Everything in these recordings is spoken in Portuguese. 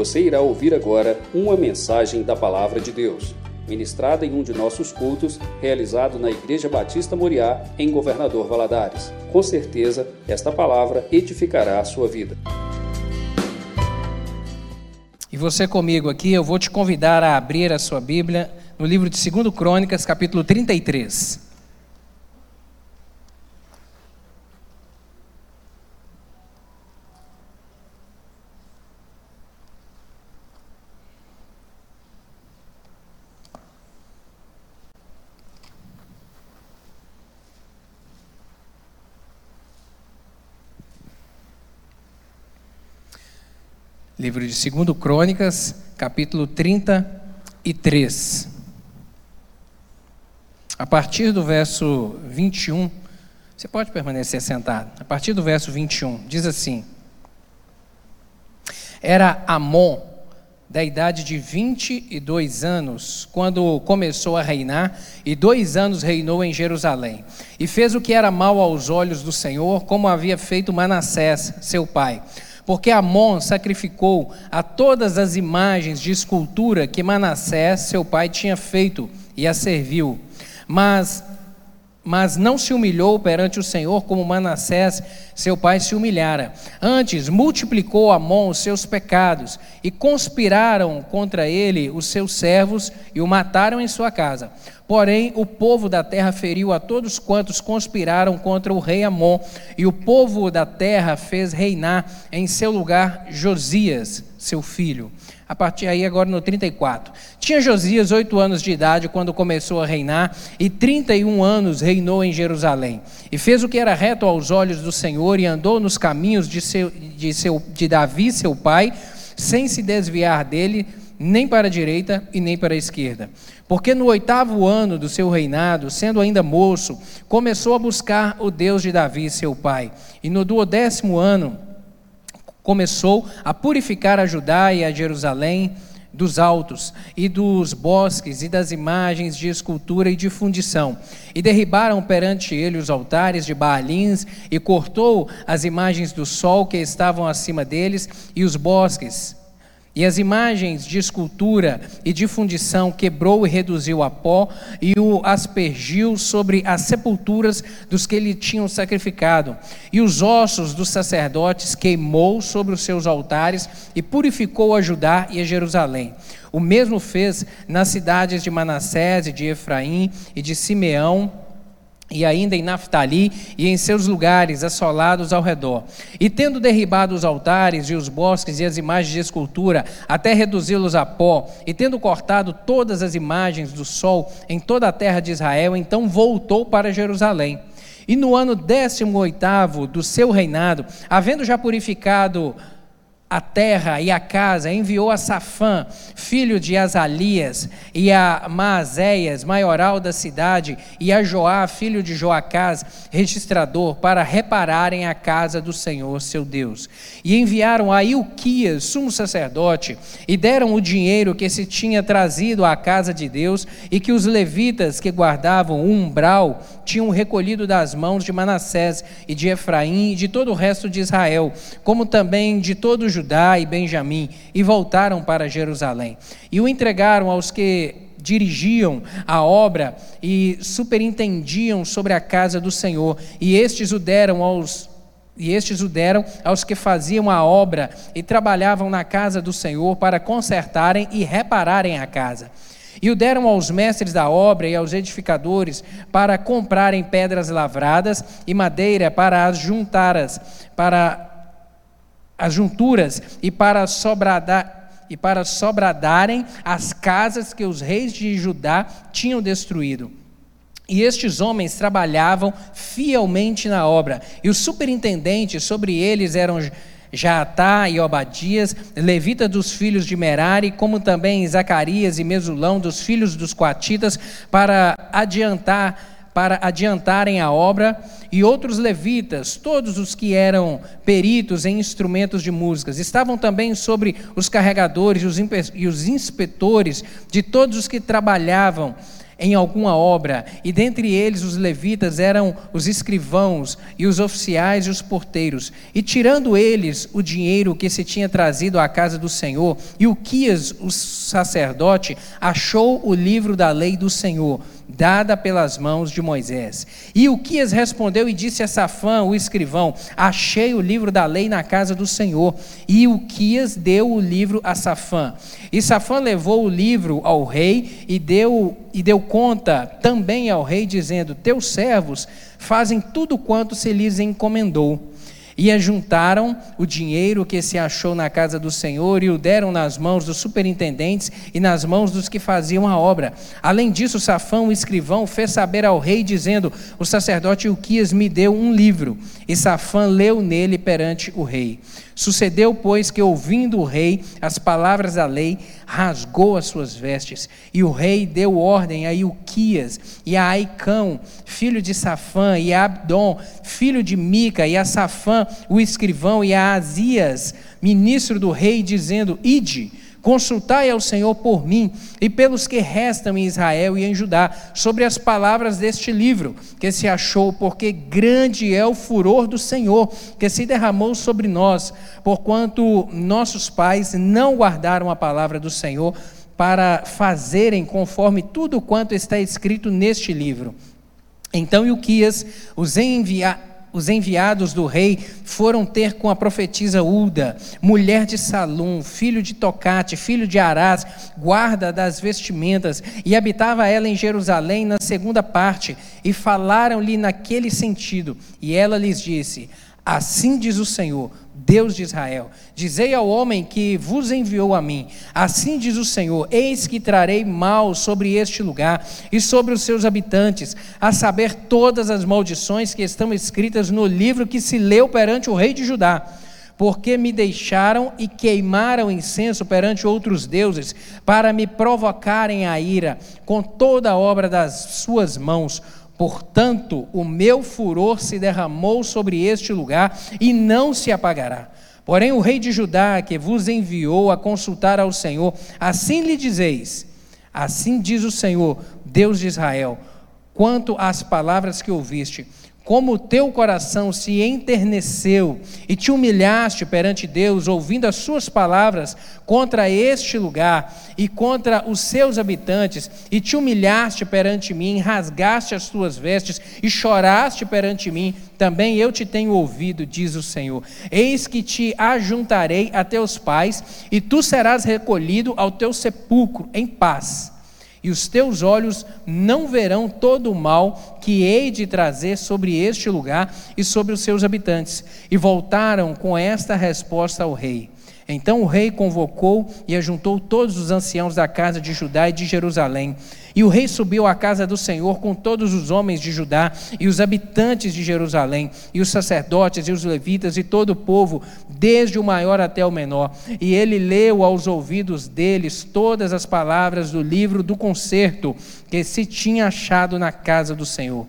Você irá ouvir agora uma mensagem da Palavra de Deus, ministrada em um de nossos cultos, realizado na Igreja Batista Moriá, em Governador Valadares. Com certeza, esta palavra edificará a sua vida. E você comigo aqui, eu vou te convidar a abrir a sua Bíblia no livro de 2 Crônicas, capítulo 33. Livro de 2 Crônicas, capítulo 33. A partir do verso 21, você pode permanecer sentado. A partir do verso 21, diz assim: Era Amon, da idade de 22 anos, quando começou a reinar, e dois anos reinou em Jerusalém. E fez o que era mal aos olhos do Senhor, como havia feito Manassés, seu pai porque Amon sacrificou a todas as imagens de escultura que Manassés, seu pai, tinha feito e a serviu. Mas mas não se humilhou perante o Senhor como Manassés, seu pai, se humilhara. Antes, multiplicou Amon os seus pecados e conspiraram contra ele os seus servos e o mataram em sua casa. Porém, o povo da terra feriu a todos quantos conspiraram contra o rei Amon, e o povo da terra fez reinar em seu lugar Josias, seu filho a partir aí agora no 34. Tinha Josias oito anos de idade quando começou a reinar, e 31 anos reinou em Jerusalém. E fez o que era reto aos olhos do Senhor, e andou nos caminhos de, seu, de, seu, de Davi, seu pai, sem se desviar dele, nem para a direita e nem para a esquerda. Porque no oitavo ano do seu reinado, sendo ainda moço, começou a buscar o Deus de Davi, seu pai. E no duodécimo ano, começou a purificar a Judá e a Jerusalém dos altos e dos bosques e das imagens de escultura e de fundição. E derribaram perante ele os altares de Baalins e cortou as imagens do sol que estavam acima deles e os bosques e as imagens de escultura e de fundição quebrou e reduziu a pó e o aspergiu sobre as sepulturas dos que lhe tinham sacrificado. E os ossos dos sacerdotes queimou sobre os seus altares e purificou a Judá e a Jerusalém. O mesmo fez nas cidades de Manassés e de Efraim e de Simeão e ainda em Naftali e em seus lugares assolados ao redor. E tendo derribado os altares e os bosques e as imagens de escultura, até reduzi-los a pó, e tendo cortado todas as imagens do sol em toda a terra de Israel, então voltou para Jerusalém. E no ano décimo oitavo do seu reinado, havendo já purificado a terra e a casa, enviou a Safã, filho de Azalias, e a Maazéias, maioral da cidade, e a Joá, filho de Joacás, registrador, para repararem a casa do Senhor, seu Deus. E enviaram a Ilquias, sumo sacerdote, e deram o dinheiro que se tinha trazido à casa de Deus, e que os levitas que guardavam o umbral tinham recolhido das mãos de Manassés e de Efraim e de todo o resto de Israel, como também de todo o Judá e Benjamim, e voltaram para Jerusalém. E o entregaram aos que dirigiam a obra e superintendiam sobre a casa do Senhor, e estes o deram aos e estes o deram aos que faziam a obra e trabalhavam na casa do Senhor para consertarem e repararem a casa. E o deram aos mestres da obra e aos edificadores para comprarem pedras lavradas e madeira para as juntaras, para as junturas e para sobradar e para sobradarem as casas que os reis de Judá tinham destruído. E estes homens trabalhavam fielmente na obra, e os superintendentes sobre eles eram Jaatá e Obadias, levita dos filhos de Merari, como também Zacarias e Mesulão dos filhos dos Coatitas, para adiantar para adiantarem a obra, e outros levitas, todos os que eram peritos em instrumentos de músicas, estavam também sobre os carregadores e os inspetores de todos os que trabalhavam em alguma obra, e dentre eles os levitas eram os escrivãos e os oficiais e os porteiros, e tirando eles o dinheiro que se tinha trazido à casa do Senhor, e o Quias, o sacerdote, achou o livro da lei do Senhor dada pelas mãos de Moisés. E o Quias respondeu e disse a Safã, o escrivão: Achei o livro da lei na casa do Senhor. E o Quias deu o livro a Safã. E Safã levou o livro ao rei e deu, e deu conta também ao rei, dizendo: Teus servos fazem tudo quanto se lhes encomendou. E ajuntaram o dinheiro que se achou na casa do Senhor e o deram nas mãos dos superintendentes e nas mãos dos que faziam a obra. Além disso, Safão, o escrivão, fez saber ao rei, dizendo: O sacerdote Uquias me deu um livro. E Safã leu nele perante o rei. Sucedeu, pois, que ouvindo o rei as palavras da lei, rasgou as suas vestes. E o rei deu ordem a Ilquias e a Aicão, filho de Safã, e a Abdom, filho de Mica, e a Safã, o escrivão, e a Azias, ministro do rei, dizendo: Ide Consultai ao Senhor por mim e pelos que restam em Israel e em Judá, sobre as palavras deste livro que se achou, porque grande é o furor do Senhor que se derramou sobre nós, porquanto nossos pais não guardaram a palavra do Senhor para fazerem conforme tudo quanto está escrito neste livro. Então Ilquias os enviar os enviados do rei foram ter com a profetisa Ulda, mulher de Salum, filho de Tocate, filho de Arás, guarda das vestimentas, e habitava ela em Jerusalém na segunda parte, e falaram-lhe naquele sentido. E ela lhes disse: Assim diz o Senhor, Deus de Israel: Dizei ao homem que vos enviou a mim: Assim diz o Senhor: Eis que trarei mal sobre este lugar e sobre os seus habitantes, a saber, todas as maldições que estão escritas no livro que se leu perante o rei de Judá. Porque me deixaram e queimaram incenso perante outros deuses, para me provocarem a ira com toda a obra das suas mãos Portanto, o meu furor se derramou sobre este lugar e não se apagará. Porém, o rei de Judá, que vos enviou a consultar ao Senhor, assim lhe dizeis: Assim diz o Senhor, Deus de Israel, quanto às palavras que ouviste como o teu coração se enterneceu e te humilhaste perante Deus, ouvindo as suas palavras contra este lugar e contra os seus habitantes, e te humilhaste perante mim, rasgaste as tuas vestes e choraste perante mim, também eu te tenho ouvido, diz o Senhor. Eis que te ajuntarei a teus pais, e tu serás recolhido ao teu sepulcro em paz e os teus olhos não verão todo o mal que hei de trazer sobre este lugar e sobre os seus habitantes. E voltaram com esta resposta ao rei. Então o rei convocou e ajuntou todos os anciãos da casa de Judá e de Jerusalém. E o rei subiu à casa do Senhor com todos os homens de Judá e os habitantes de Jerusalém, e os sacerdotes e os levitas e todo o povo, desde o maior até o menor. E ele leu aos ouvidos deles todas as palavras do livro do concerto que se tinha achado na casa do Senhor.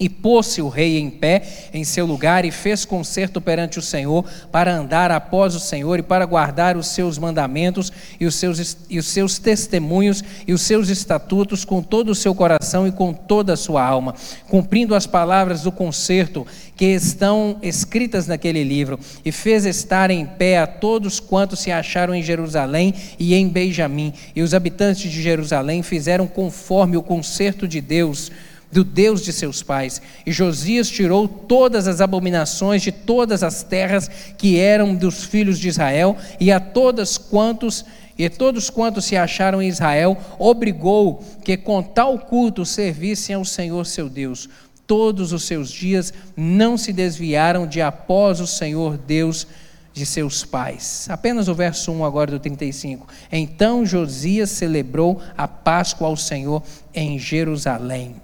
E pôs-se o rei em pé em seu lugar e fez concerto perante o Senhor para andar após o Senhor e para guardar os seus mandamentos e os seus, e os seus testemunhos e os seus estatutos com todo o seu coração e com toda a sua alma, cumprindo as palavras do concerto que estão escritas naquele livro. E fez estar em pé a todos quantos se acharam em Jerusalém e em Benjamim. E os habitantes de Jerusalém fizeram conforme o concerto de Deus do Deus de seus pais. E Josias tirou todas as abominações de todas as terras que eram dos filhos de Israel, e a todas quantos e todos quantos se acharam em Israel, obrigou que com tal culto servissem ao Senhor seu Deus. Todos os seus dias não se desviaram de após o Senhor Deus de seus pais. Apenas o verso 1 agora do 35. Então Josias celebrou a Páscoa ao Senhor em Jerusalém.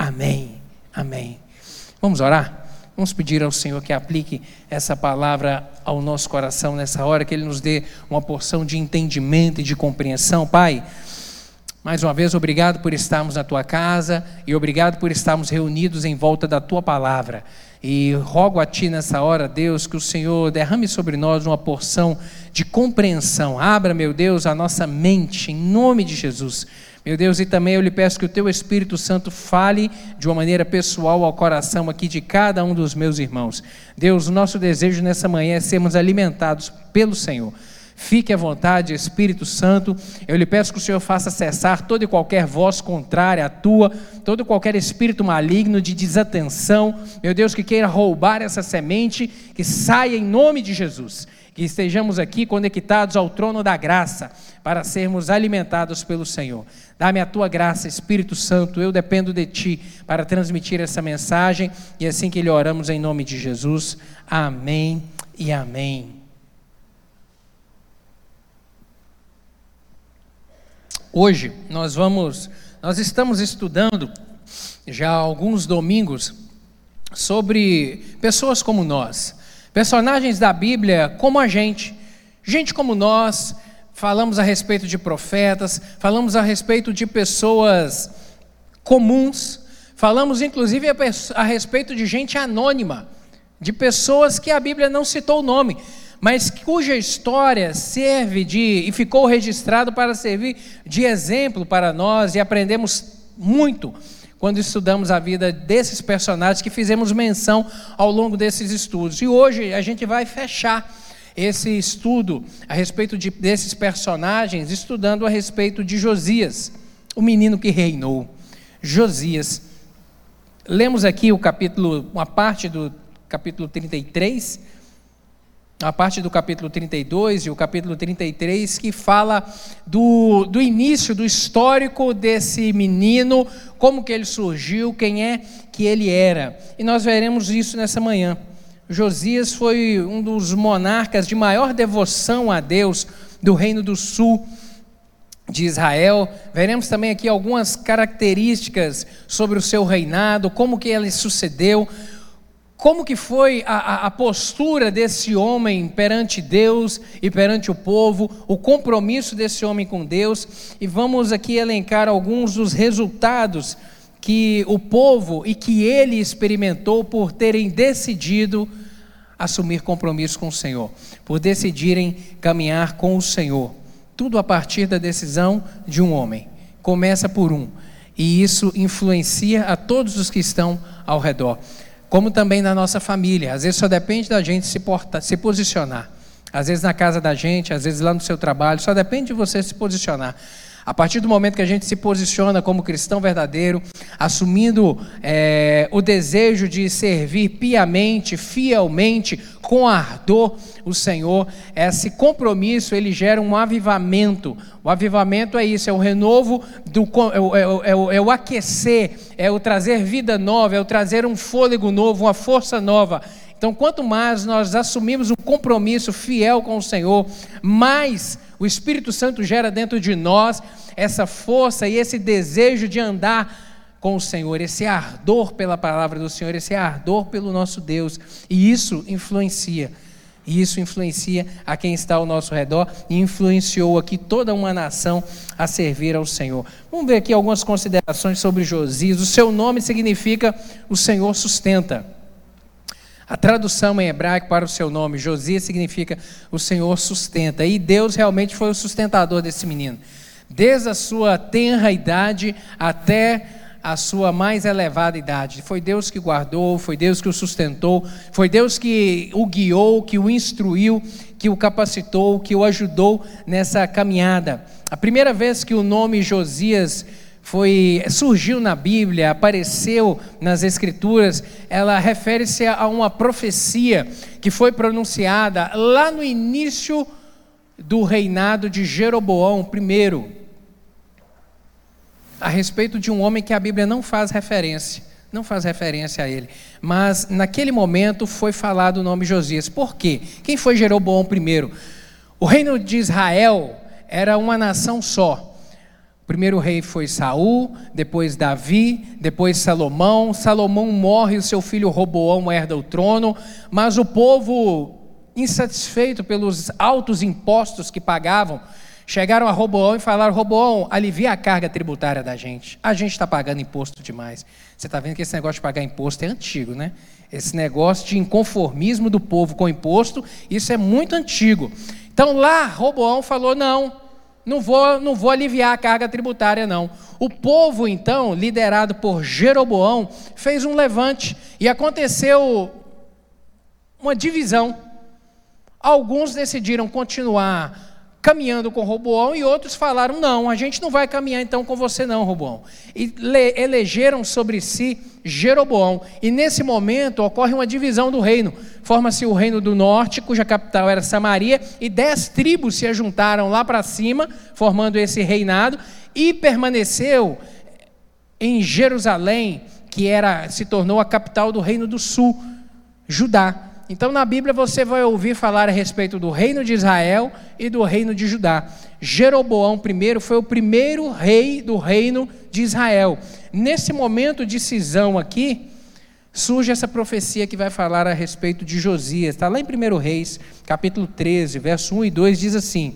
Amém. Amém. Vamos orar? Vamos pedir ao Senhor que aplique essa palavra ao nosso coração nessa hora, que Ele nos dê uma porção de entendimento e de compreensão. Pai, mais uma vez, obrigado por estarmos na tua casa e obrigado por estarmos reunidos em volta da tua palavra. E rogo a Ti nessa hora, Deus, que o Senhor derrame sobre nós uma porção de compreensão. Abra, meu Deus, a nossa mente, em nome de Jesus Meu Deus, e também eu lhe peço que o teu Espírito Santo fale de uma maneira pessoal ao coração aqui de cada um dos meus irmãos. Deus, o nosso desejo nessa manhã é sermos alimentados pelo Senhor. Fique à vontade, Espírito Santo. Eu lhe peço que o Senhor faça cessar toda e qualquer voz contrária à tua, todo qualquer espírito maligno de desatenção. Meu Deus, que queira roubar essa semente, que saia em nome de Jesus que estejamos aqui conectados ao trono da graça para sermos alimentados pelo Senhor. Dá-me a tua graça, Espírito Santo, eu dependo de ti para transmitir essa mensagem e assim que lhe oramos em nome de Jesus. Amém e amém. Hoje nós vamos, nós estamos estudando já alguns domingos sobre pessoas como nós. Personagens da Bíblia como a gente, gente como nós, falamos a respeito de profetas, falamos a respeito de pessoas comuns, falamos inclusive a, respeito de gente anônima, de pessoas que a Bíblia não citou o nome, mas cuja história serve de e ficou registrado para servir de exemplo para nós e aprendemos muito quando estudamos a vida desses personagens que fizemos menção ao longo desses estudos. E hoje a gente vai fechar esse estudo a respeito de, desses personagens, estudando a respeito de Josias, o menino que reinou. Josias. Lemos aqui o capítulo, uma parte do capítulo 33 a parte do capítulo 32 e o capítulo 33, que fala do, do início, do histórico desse menino, como que ele surgiu, quem é que ele era. E nós veremos isso nessa manhã. Josias foi um dos monarcas de maior devoção a Deus do Reino do Sul de Israel. Veremos também aqui algumas características sobre o seu reinado, como que ele sucedeu, como que foi a, a, postura desse homem perante Deus e perante o povo, o compromisso desse homem com Deus, e vamos aqui elencar alguns dos resultados que o povo e que ele experimentou por terem decidido assumir compromisso com o Senhor, por decidirem caminhar com o Senhor. Tudo a partir da decisão de um homem. Começa por um, e isso influencia a todos os que estão ao redor como também na nossa família. Às vezes só depende da gente se, portar, se posicionar. Às vezes na casa da gente, às vezes lá no seu trabalho, só depende de você se posicionar. A partir do momento que a gente se posiciona como cristão verdadeiro, assumindo é, o desejo de servir piamente, fielmente, com ardor o Senhor, esse compromisso ele gera um avivamento. O avivamento é isso, é o renovo, do, é, é, o, é o aquecer, é o trazer vida nova, é o trazer um fôlego novo, uma força nova. Então, quanto mais nós assumimos um compromisso fiel com o Senhor, mais o Espírito Santo gera dentro de nós essa força e esse desejo de andar com o Senhor, esse ardor pela palavra do Senhor, esse ardor pelo nosso Deus. E isso influencia. E isso influencia a quem está ao nosso redor e influenciou aqui toda uma nação a servir ao Senhor. Vamos ver aqui algumas considerações sobre Josias. O seu nome significa o Senhor sustenta. A tradução em hebraico para o seu nome, Josias, significa o Senhor sustenta. E Deus realmente foi o sustentador desse menino. Desde a sua tenra idade até a sua mais elevada idade. Foi Deus que guardou, foi Deus que o sustentou, foi Deus que o guiou, que o instruiu, que o capacitou, que o ajudou nessa caminhada. A primeira vez que o nome Josias foi surgiu na Bíblia, apareceu nas Escrituras, ela refere-se a uma profecia que foi pronunciada lá no início do reinado de Jeroboão I, a respeito de um homem que a Bíblia não faz referência, não faz referência a ele, mas naquele momento foi falado o nome Josias. Por quê? Quem foi Jeroboão I? O reino de Israel era uma nação só primeiro rei foi Saul, depois Davi, depois Salomão. Salomão morre, o seu filho Roboão herda o trono, mas o povo, insatisfeito pelos altos impostos que pagavam, chegaram a Roboão e falaram: Roboão, alivia a carga tributária da gente. A gente está pagando imposto demais. Você está vendo que esse negócio de pagar imposto é antigo, né? Esse negócio de inconformismo do povo com imposto, isso é muito antigo. Então lá, Roboão falou: não não vou, não vou aliviar a carga tributária, não. O povo, então, liderado por Jeroboão, fez um levante e aconteceu uma divisão. Alguns decidiram continuar caminhando com Roboão e outros falaram: não, a gente não vai caminhar então com você, não, Roboão. E elegeram sobre si Jeroboão. E nesse momento ocorre uma divisão do reino. Forma-se o reino do norte, cuja capital era Samaria, e dez tribos se juntaram lá para cima, formando esse reinado, e permaneceu em Jerusalém, que era se tornou a capital do reino do sul, Judá. Então, na Bíblia, você vai ouvir falar a respeito do reino de Israel e do reino de Judá. Jeroboão I foi o primeiro rei do reino de Israel. Nesse momento de cisão aqui, surge essa profecia que vai falar a respeito de Josias. Está lá em 1 Reis, capítulo 13, verso 1 e 2, diz assim: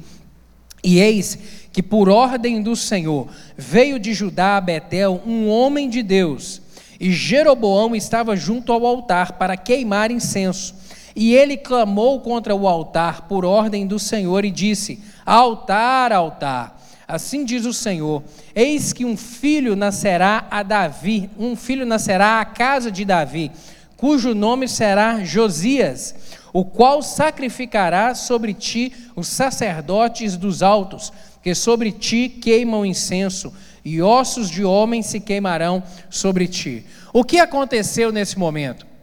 E eis que por ordem do Senhor veio de Judá a Betel um homem de Deus, e Jeroboão estava junto ao altar para queimar incenso. E ele clamou contra o altar por ordem do Senhor e disse: Altar, altar. Assim diz o Senhor: Eis que um filho nascerá a Davi, um filho nascerá à casa de Davi, cujo nome será Josias, o qual sacrificará sobre ti os sacerdotes dos altos, que sobre ti queimam incenso, e ossos de homens se queimarão sobre ti. O que aconteceu nesse momento?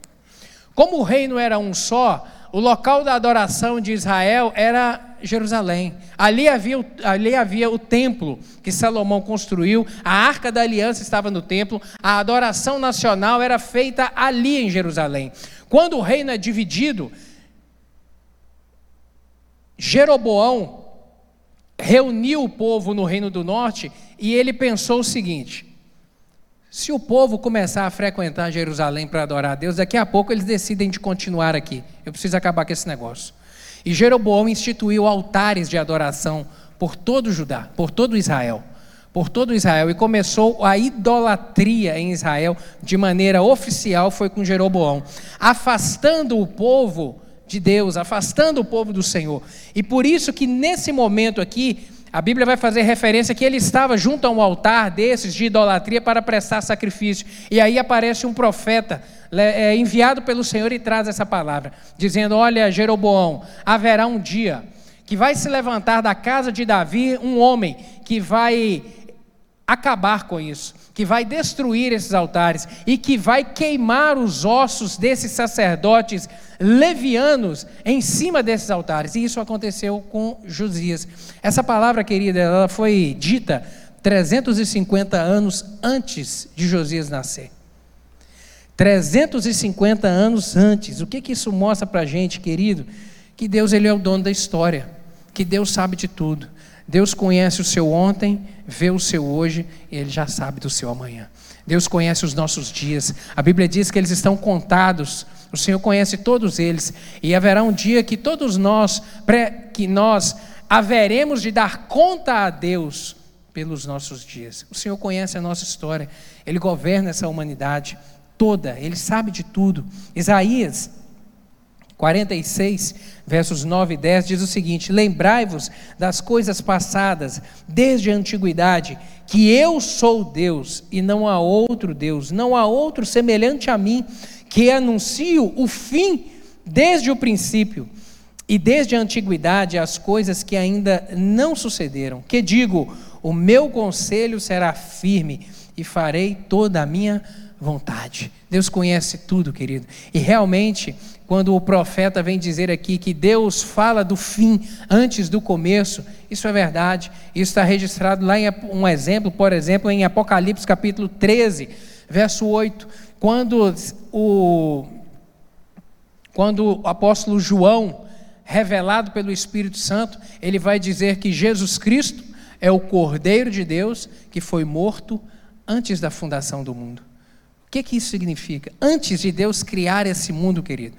Como o reino era um só, o local da adoração de Israel era Jerusalém. Ali havia, ali havia o templo que Salomão construiu, a arca da aliança estava no templo, a adoração nacional era feita ali em Jerusalém. Quando o reino é dividido, Jeroboão reuniu o povo no reino do norte e ele pensou o seguinte: se o povo começar a frequentar Jerusalém para adorar a Deus, daqui a pouco eles decidem de continuar aqui. Eu preciso acabar com esse negócio. E Jeroboão instituiu altares de adoração por todo Judá, por todo Israel, por todo Israel e começou a idolatria em Israel de maneira oficial foi com Jeroboão, afastando o povo de Deus, afastando o povo do Senhor. E por isso que nesse momento aqui a Bíblia vai fazer referência que ele estava junto a um altar desses de idolatria para prestar sacrifício. E aí aparece um profeta é, enviado pelo Senhor e traz essa palavra, dizendo: Olha, Jeroboão, haverá um dia que vai se levantar da casa de Davi um homem que vai acabar com isso, que vai destruir esses altares e que vai queimar os ossos desses sacerdotes levianos em cima desses altares. E isso aconteceu com Josias. Essa palavra, querida, ela foi dita 350 anos antes de Josias nascer. 350 anos antes. O que, que isso mostra para a gente, querido? Que Deus ele é o dono da história, que Deus sabe de tudo. Deus conhece o seu ontem, vê o seu hoje e ele já sabe do seu amanhã. Deus conhece os nossos dias. A Bíblia diz que eles estão contados. O Senhor conhece todos eles e haverá um dia que todos nós que nós haveremos de dar conta a Deus pelos nossos dias. O Senhor conhece a nossa história. Ele governa essa humanidade toda. Ele sabe de tudo. Isaías 46, versos 9 e 10 diz o seguinte: Lembrai-vos das coisas passadas desde a antiguidade, que eu sou Deus e não há outro Deus, não há outro semelhante a mim, que anuncio o fim desde o princípio e desde a antiguidade as coisas que ainda não sucederam. Que digo: o meu conselho será firme e farei toda a minha vontade. Deus conhece tudo, querido. E realmente quando o profeta vem dizer aqui que Deus fala do fim antes do começo, isso é verdade. Isso está registrado lá em um exemplo, por exemplo, em Apocalipse capítulo 13, verso 8, quando o, quando o apóstolo João, revelado pelo Espírito Santo, ele vai dizer que Jesus Cristo é o Cordeiro de Deus que foi morto antes da fundação do mundo. O que, que isso significa? Antes de Deus criar esse mundo, querido,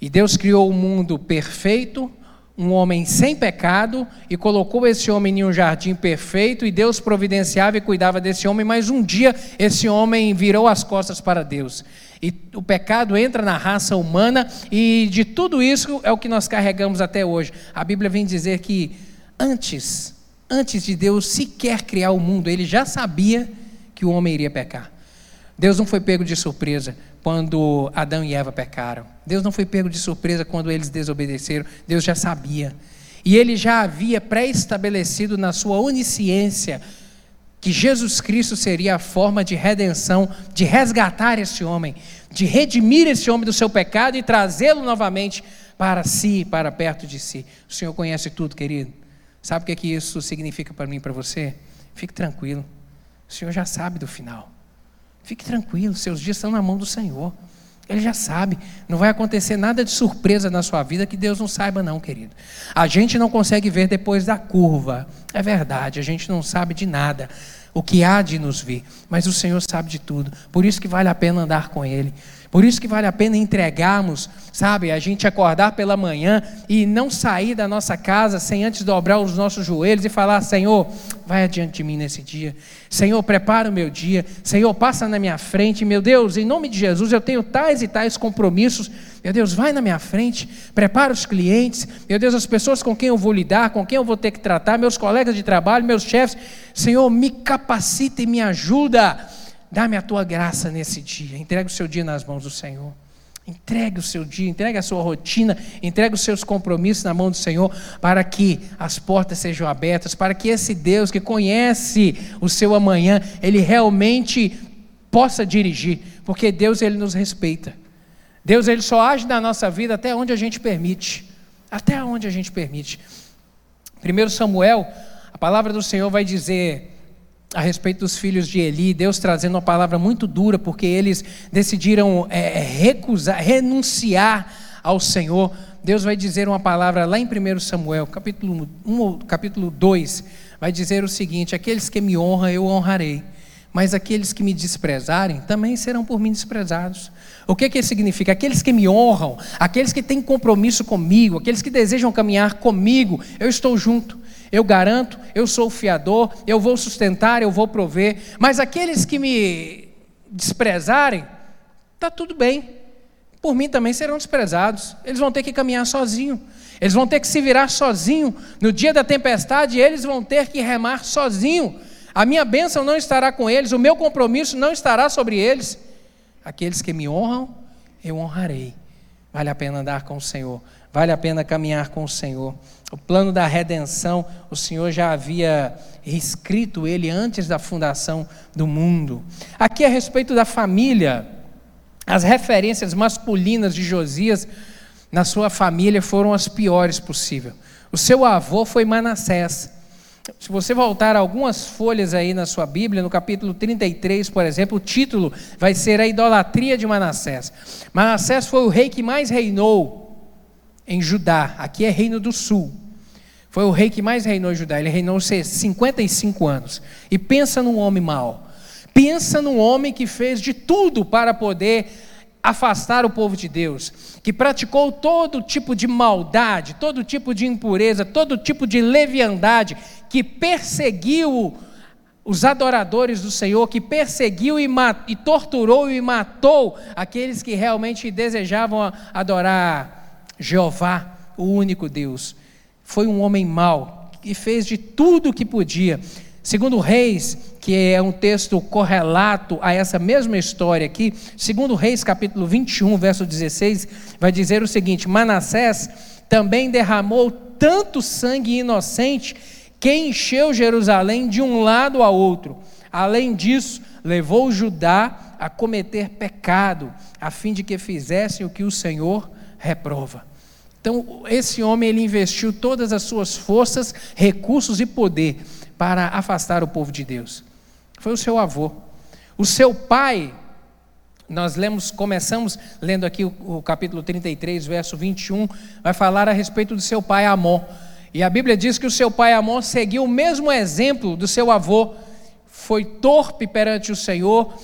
e Deus criou um mundo perfeito, um homem sem pecado, e colocou esse homem em um jardim perfeito, e Deus providenciava e cuidava desse homem, mas um dia esse homem virou as costas para Deus. E o pecado entra na raça humana, e de tudo isso é o que nós carregamos até hoje. A Bíblia vem dizer que antes Antes de Deus sequer criar o mundo, ele já sabia que o homem iria pecar. Deus não foi pego de surpresa quando Adão e Eva pecaram. Deus não foi pego de surpresa quando eles desobedeceram. Deus já sabia. E ele já havia pré-estabelecido na sua onisciência que Jesus Cristo seria a forma de redenção, de resgatar esse homem, de redimir esse homem do seu pecado e trazê-lo novamente para si, para perto de si. O Senhor conhece tudo, querido. Sabe o que, é que isso significa para mim e para você? Fique tranquilo. O Senhor já sabe do final. Fique tranquilo, seus dias estão na mão do Senhor. Ele já sabe, não vai acontecer nada de surpresa na sua vida que Deus não saiba, não, querido. A gente não consegue ver depois da curva, é verdade, a gente não sabe de nada, o que há de nos vir, mas o Senhor sabe de tudo, por isso que vale a pena andar com Ele. Por isso que vale a pena entregarmos, sabe, a gente acordar pela manhã e não sair da nossa casa sem antes dobrar os nossos joelhos e falar: Senhor, vai adiante de mim nesse dia. Senhor, prepara o meu dia. Senhor, passa na minha frente. Meu Deus, em nome de Jesus, eu tenho tais e tais compromissos. Meu Deus, vai na minha frente, prepara os clientes. Meu Deus, as pessoas com quem eu vou lidar, com quem eu vou ter que tratar, meus colegas de trabalho, meus chefes. Senhor, me capacita e me ajuda Dá-me a tua graça nesse dia. Entregue o seu dia nas mãos do Senhor. Entregue o seu dia, entregue a sua rotina, entregue os seus compromissos na mão do Senhor, para que as portas sejam abertas, para que esse Deus que conhece o seu amanhã, ele realmente possa dirigir, porque Deus ele nos respeita. Deus ele só age na nossa vida até onde a gente permite. Até onde a gente permite. 1 Samuel, a palavra do Senhor vai dizer a respeito dos filhos de Eli, Deus trazendo uma palavra muito dura, porque eles decidiram é, recusar, renunciar ao Senhor. Deus vai dizer uma palavra lá em 1 Samuel, capítulo 1, capítulo 2, vai dizer o seguinte: Aqueles que me honram, eu honrarei, mas aqueles que me desprezarem, também serão por mim desprezados. O que, que significa? Aqueles que me honram, aqueles que têm compromisso comigo, aqueles que desejam caminhar comigo, eu estou junto. Eu garanto, eu sou o fiador, eu vou sustentar, eu vou prover. Mas aqueles que me desprezarem, está tudo bem. Por mim também serão desprezados. Eles vão ter que caminhar sozinho. Eles vão ter que se virar sozinho. No dia da tempestade, eles vão ter que remar sozinho. A minha bênção não estará com eles, o meu compromisso não estará sobre eles. Aqueles que me honram, eu honrarei. Vale a pena andar com o Senhor, vale a pena caminhar com o Senhor. O plano da redenção, o Senhor já havia escrito ele antes da fundação do mundo. Aqui a respeito da família, as referências masculinas de Josias na sua família foram as piores possível. O seu avô foi Manassés. Se você voltar algumas folhas aí na sua Bíblia, no capítulo 33, por exemplo, o título vai ser a idolatria de Manassés. Manassés foi o rei que mais reinou em Judá, aqui é Reino do Sul. Foi o rei que mais reinou em Judá, ele reinou 55 anos. E pensa num homem mau. Pensa num homem que fez de tudo para poder afastar o povo de Deus, que praticou todo tipo de maldade, todo tipo de impureza, todo tipo de leviandade, que perseguiu os adoradores do Senhor, que perseguiu e, e torturou e matou aqueles que realmente desejavam adorar Jeová, o único Deus. Foi um homem mau e fez de tudo o que podia. Segundo Reis, que é um texto correlato a essa mesma história aqui, segundo Reis capítulo 21, verso 16, vai dizer o seguinte: Manassés também derramou tanto sangue inocente que encheu Jerusalém de um lado a outro. Além disso, levou Judá a cometer pecado, a fim de que fizessem o que o Senhor reprova. Então, esse homem ele investiu todas as suas forças, recursos e poder para afastar o povo de Deus. Foi o seu avô. O seu pai, nós lemos, começamos lendo aqui o, o capítulo 33, verso 21, vai falar a respeito do seu pai Amon. E a Bíblia diz que o seu pai Amon seguiu o mesmo exemplo do seu avô, foi torpe perante o Senhor,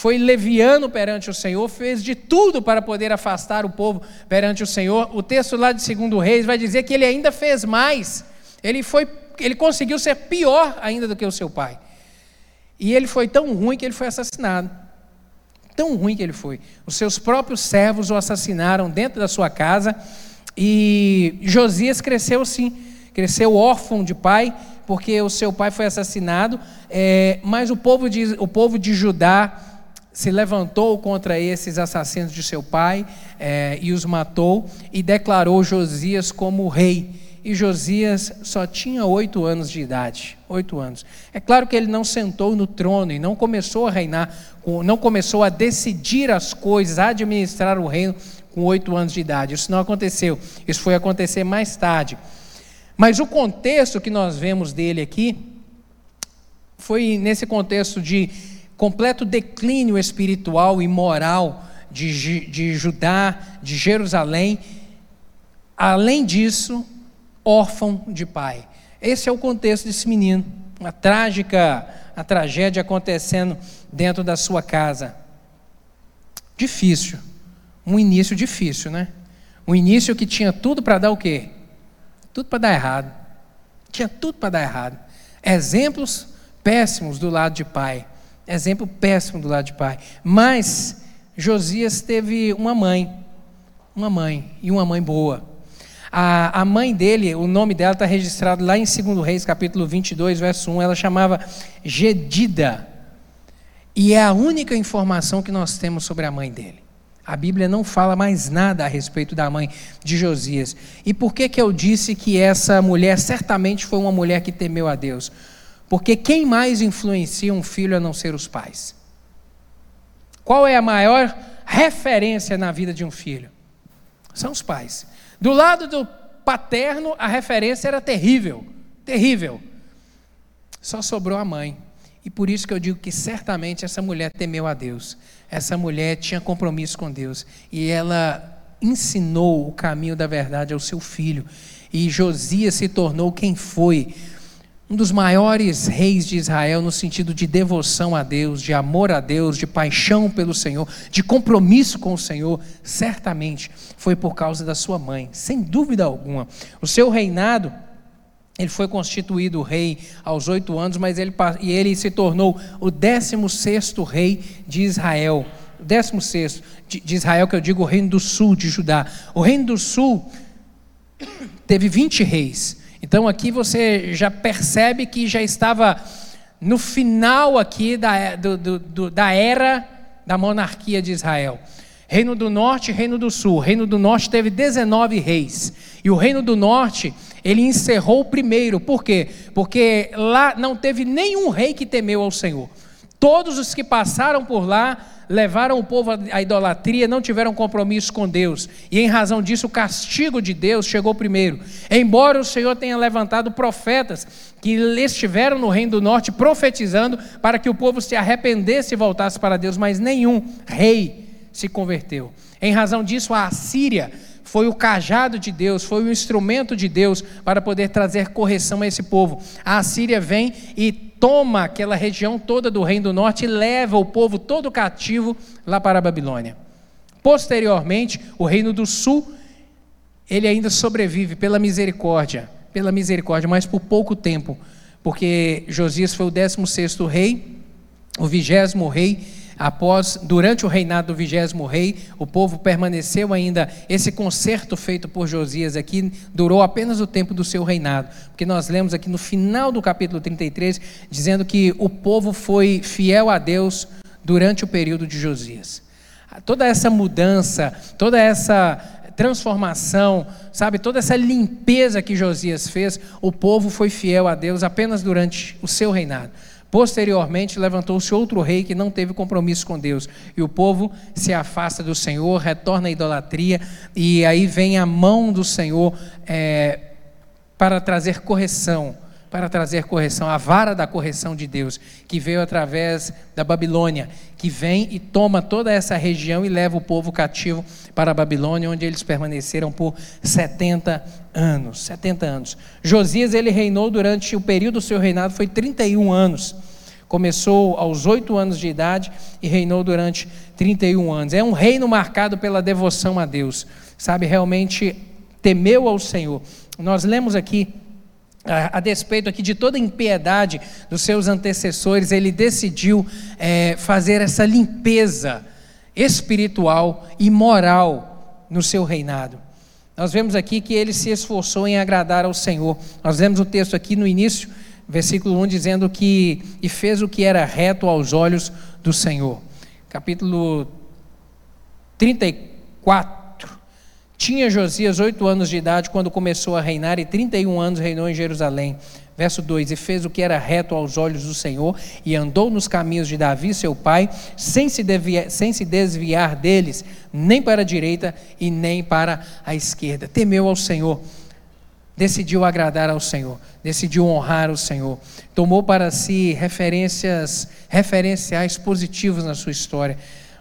foi leviano perante o Senhor, fez de tudo para poder afastar o povo perante o Senhor. O texto lá de 2 Reis vai dizer que ele ainda fez mais. Ele foi ele conseguiu ser pior ainda do que o seu pai. E ele foi tão ruim que ele foi assassinado. Tão ruim que ele foi. Os seus próprios servos o assassinaram dentro da sua casa. E Josias cresceu sim cresceu órfão de pai, porque o seu pai foi assassinado, é, mas o povo, de, o povo de Judá se levantou contra esses assassinos de seu pai é, e os matou, e declarou Josias como rei. E Josias só tinha oito anos de idade. Oito anos. É claro que ele não sentou no trono e não começou a reinar, não começou a decidir as coisas, a administrar o reino com oito anos de idade. Isso não aconteceu. Isso foi acontecer mais tarde. Mas o contexto que nós vemos dele aqui foi nesse contexto de completo declínio espiritual e moral de, de Judá, de Jerusalém. Além disso, órfão de pai. Esse é o contexto desse menino. Uma trágica, a tragédia acontecendo dentro da sua casa. Difícil. Um início difícil, né? Um início que tinha tudo para dar o quê? Tudo para dar errado. Tinha tudo para dar errado. Exemplos péssimos do lado de pai. Exemplo péssimo do lado de pai. Mas Josias teve uma mãe. Uma mãe. E uma mãe boa. A, a mãe dele, o nome dela está registrado lá em 2 Reis, capítulo 22, verso 1. Ela chamava Gedida. E é a única informação que nós temos sobre a mãe dele. A Bíblia não fala mais nada a respeito da mãe de Josias. E por que, que eu disse que essa mulher certamente foi uma mulher que temeu a Deus? Porque quem mais influencia um filho a não ser os pais? Qual é a maior referência na vida de um filho? São os pais. Do lado do paterno, a referência era terrível, terrível. Só sobrou a mãe. E por isso que eu digo que certamente essa mulher temeu a Deus. Essa mulher tinha compromisso com Deus. E ela ensinou o caminho da verdade ao seu filho. E Josias se tornou quem foi um dos maiores reis de Israel no sentido de devoção a Deus, de amor a Deus, de paixão pelo Senhor, de compromisso com o Senhor, certamente foi por causa da sua mãe, sem dúvida alguma. O seu reinado, ele foi constituído rei aos oito anos, mas ele, e ele se tornou o décimo sexto rei de Israel. O décimo sexto de, Israel, que eu digo o reino do sul de Judá. O reino do sul teve 20 reis. Então aqui você já percebe que já estava no final aqui da, do, do, do, da era da monarquia de Israel. Reino do Norte Reino do Sul. O Reino do Norte teve 19 reis. E o Reino do Norte, ele encerrou o primeiro. Por quê? Porque lá não teve nenhum rei que temeu ao Senhor. Todos os que passaram por lá levaram o povo à idolatria, não tiveram compromisso com Deus. E em razão disso, o castigo de Deus chegou primeiro. Embora o Senhor tenha levantado profetas que estiveram no reino do norte profetizando para que o povo se arrependesse e voltasse para Deus, mas nenhum rei se converteu. Em razão disso, a Assíria foi o cajado de Deus, foi o instrumento de Deus para poder trazer correção a esse povo. A Assíria vem e toma aquela região toda do Reino do Norte e leva o povo todo cativo lá para a Babilônia. Posteriormente, o Reino do Sul, ele ainda sobrevive pela misericórdia, pela misericórdia, mas por pouco tempo, porque Josias foi o 16º rei, o vigésimo rei, após, durante o reinado do vigésimo rei, o povo permaneceu ainda, esse concerto feito por Josias aqui, durou apenas o tempo do seu reinado, porque nós lemos aqui no final do capítulo 33, dizendo que o povo foi fiel a Deus durante o período de Josias. Toda essa mudança, toda essa transformação, sabe, toda essa limpeza que Josias fez, o povo foi fiel a Deus apenas durante o seu reinado. Posteriormente, levantou-se outro rei que não teve compromisso com Deus. E o povo se afasta do Senhor, retorna à idolatria, e aí vem a mão do Senhor é, para trazer correção para trazer correção, a vara da correção de Deus, que veio através da Babilônia, que vem e toma toda essa região e leva o povo cativo para a Babilônia, onde eles permaneceram por 70 anos. 70 anos. Josias ele reinou durante o período do seu reinado foi 31 anos. Começou aos oito anos de idade e reinou durante 31 anos. É um reino marcado pela devoção a Deus, sabe? Realmente temeu ao Senhor. Nós lemos aqui a, a, despeito aqui de toda a impiedade dos seus antecessores, ele decidiu é, fazer essa limpeza espiritual e moral no seu reinado. nós vemos aqui que ele se esforçou em agradar ao Senhor. Nós vemos o texto aqui no início, versículo 1, dizendo que e fez o que era reto aos olhos do Senhor. Capítulo 34. Tinha Josias oito anos de idade quando começou a reinar, e 31 anos reinou em Jerusalém. Verso 2: E fez o que era reto aos olhos do Senhor, e andou nos caminhos de Davi, seu pai, sem se, desviar, sem se desviar deles, nem para a direita e nem para a esquerda. Temeu ao Senhor, decidiu agradar ao Senhor, decidiu honrar o Senhor, tomou para si referências, referenciais positivos na sua história.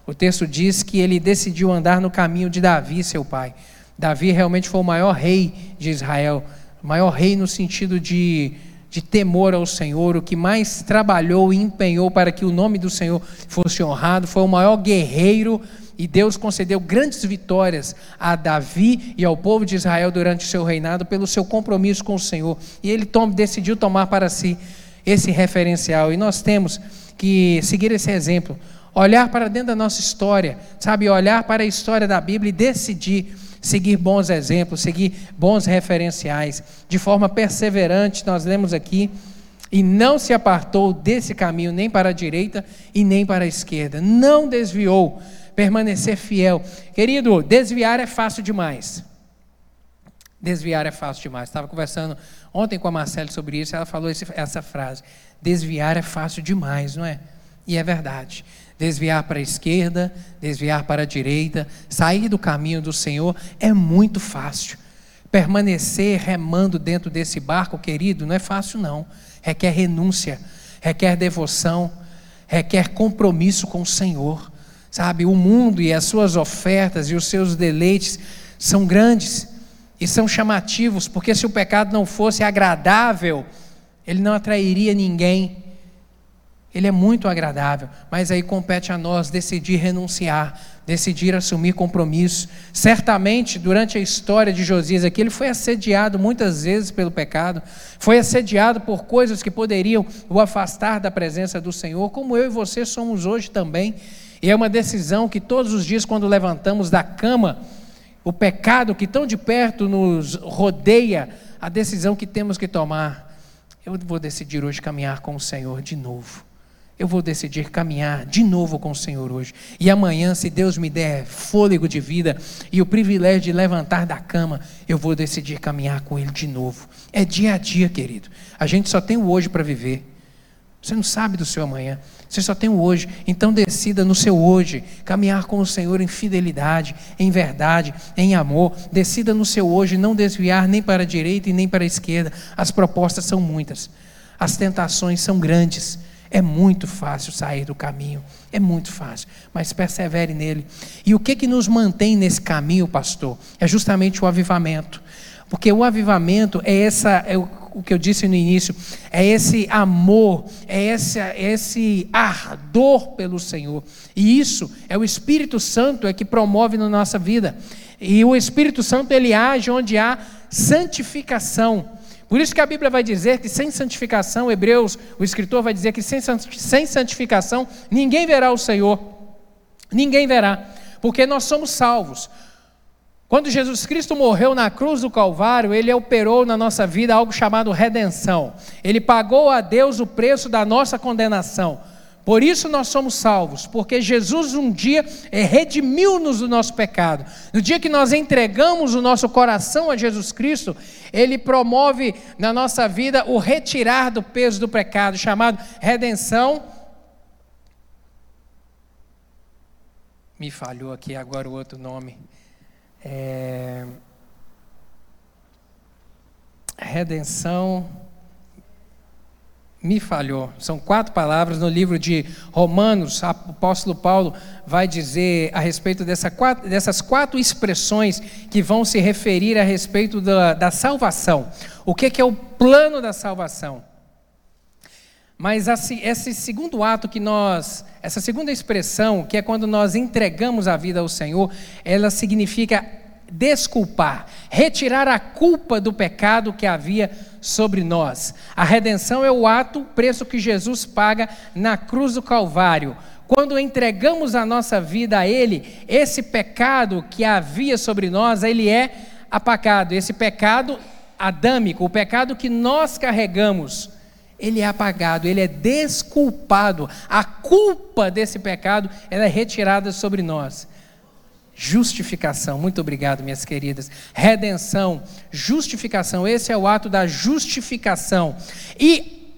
O texto diz que ele decidiu andar no caminho de Davi, seu pai. Davi realmente foi o maior rei de Israel, o maior rei no sentido de, de temor ao Senhor, o que mais trabalhou e empenhou para que o nome do Senhor fosse honrado, foi o maior guerreiro e Deus concedeu grandes vitórias a Davi e ao povo de Israel durante o seu reinado pelo seu compromisso com o Senhor. E ele tom, decidiu tomar para si esse referencial. E nós temos que seguir esse exemplo olhar para dentro da nossa história, sabe? Olhar para a história da Bíblia e decidir seguir bons exemplos, seguir bons referenciais. De forma perseverante, nós lemos aqui, e não se apartou desse caminho nem para a direita e nem para a esquerda. Não desviou, permanecer fiel. Querido, desviar é fácil demais. Desviar é fácil demais. Estava conversando ontem com a Marcela sobre isso, ela falou essa frase: desviar é fácil demais, não é? E é verdade desviar para a esquerda, desviar para a direita, sair do caminho do Senhor é muito fácil. Permanecer remando dentro desse barco, querido, não é fácil, não. Requer renúncia, requer devoção, requer compromisso com o Senhor. Sabe, o mundo e as suas ofertas e os seus deleites são grandes e são chamativos, porque se o pecado não fosse agradável, ele não atrairia ninguém. Ele é muito agradável, mas aí compete a nós decidir renunciar, decidir assumir compromisso. Certamente, durante a história de Josias aqui, ele foi assediado muitas vezes pelo pecado, foi assediado por coisas que poderiam o afastar da presença do Senhor, como eu e você somos hoje também. E é uma decisão que todos os dias, quando levantamos da cama, o pecado que tão de perto nos rodeia, a decisão que temos que tomar. Eu vou decidir hoje caminhar com o Senhor de novo eu vou decidir caminhar de novo com o Senhor hoje. E amanhã, se Deus me der fôlego de vida e o privilégio de levantar da cama, eu vou decidir caminhar com Ele de novo. É dia a dia, querido. A gente só tem o hoje para viver. Você não sabe do seu amanhã. Você só tem o hoje. Então decida no seu hoje caminhar com o Senhor em fidelidade, em verdade, em amor. Decida no seu hoje não desviar nem para a direita e nem para a esquerda. As propostas são muitas. As tentações são grandes. É muito fácil sair do caminho, é muito fácil, mas persevere nele. E o que que nos mantém nesse caminho, pastor? É justamente o avivamento. Porque o avivamento é essa, é o, o que eu disse no início, é esse amor, é esse, é esse ardor pelo Senhor. E isso é o Espírito Santo é que promove na nossa vida. E o Espírito Santo ele age onde há santificação. Por isso que a Bíblia vai dizer que sem santificação, Hebreus, o escritor vai dizer que sem santificação ninguém verá o Senhor. Ninguém verá, porque nós somos salvos. Quando Jesus Cristo morreu na cruz do Calvário, ele operou na nossa vida algo chamado redenção. Ele pagou a Deus o preço da nossa condenação. Por isso nós somos salvos, porque Jesus um dia é, redimiu-nos do nosso pecado. No dia que nós entregamos o nosso coração a Jesus Cristo, Ele promove na nossa vida o retirar do peso do pecado, chamado redenção. Me falhou aqui agora o outro nome. É... Redenção me falhou. São quatro palavras no livro de Romanos, o apóstolo Paulo vai dizer a respeito dessa quatro, dessas quatro expressões que vão se referir a respeito da, da salvação. O que, que é o plano da salvação? Mas esse segundo ato que nós, essa segunda expressão, que é quando nós entregamos a vida ao Senhor, ela significa desculpar, retirar a culpa do pecado que havia sobre nós. A redenção é o ato, o preço que Jesus paga na cruz do Calvário. Quando entregamos a nossa vida a Ele, esse pecado que havia sobre nós, ele é apagado. Esse pecado adâmico, o pecado que nós carregamos, ele é apagado, ele é desculpado. A culpa desse pecado é retirada sobre nós. Justificação, muito obrigado, minhas queridas. Redenção, justificação, esse é o ato da justificação. E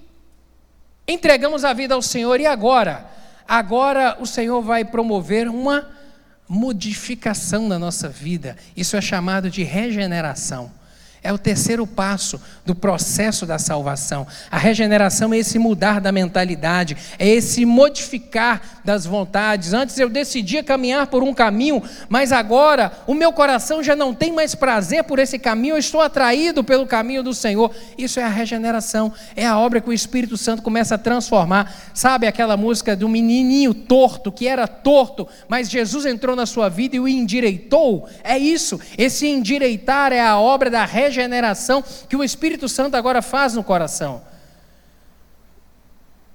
entregamos a vida ao Senhor, e agora? Agora o Senhor vai promover uma modificação na nossa vida. Isso é chamado de regeneração. É o terceiro passo do processo da salvação. A regeneração é esse mudar da mentalidade, é esse modificar das vontades. Antes eu decidia caminhar por um caminho, mas agora o meu coração já não tem mais prazer por esse caminho, eu estou atraído pelo caminho do Senhor. Isso é a regeneração, é a obra que o Espírito Santo começa a transformar. Sabe aquela música do menininho torto, que era torto, mas Jesus entrou na sua vida e o endireitou? É isso, esse endireitar é a obra da regeneração regeneração que o Espírito Santo agora faz no coração.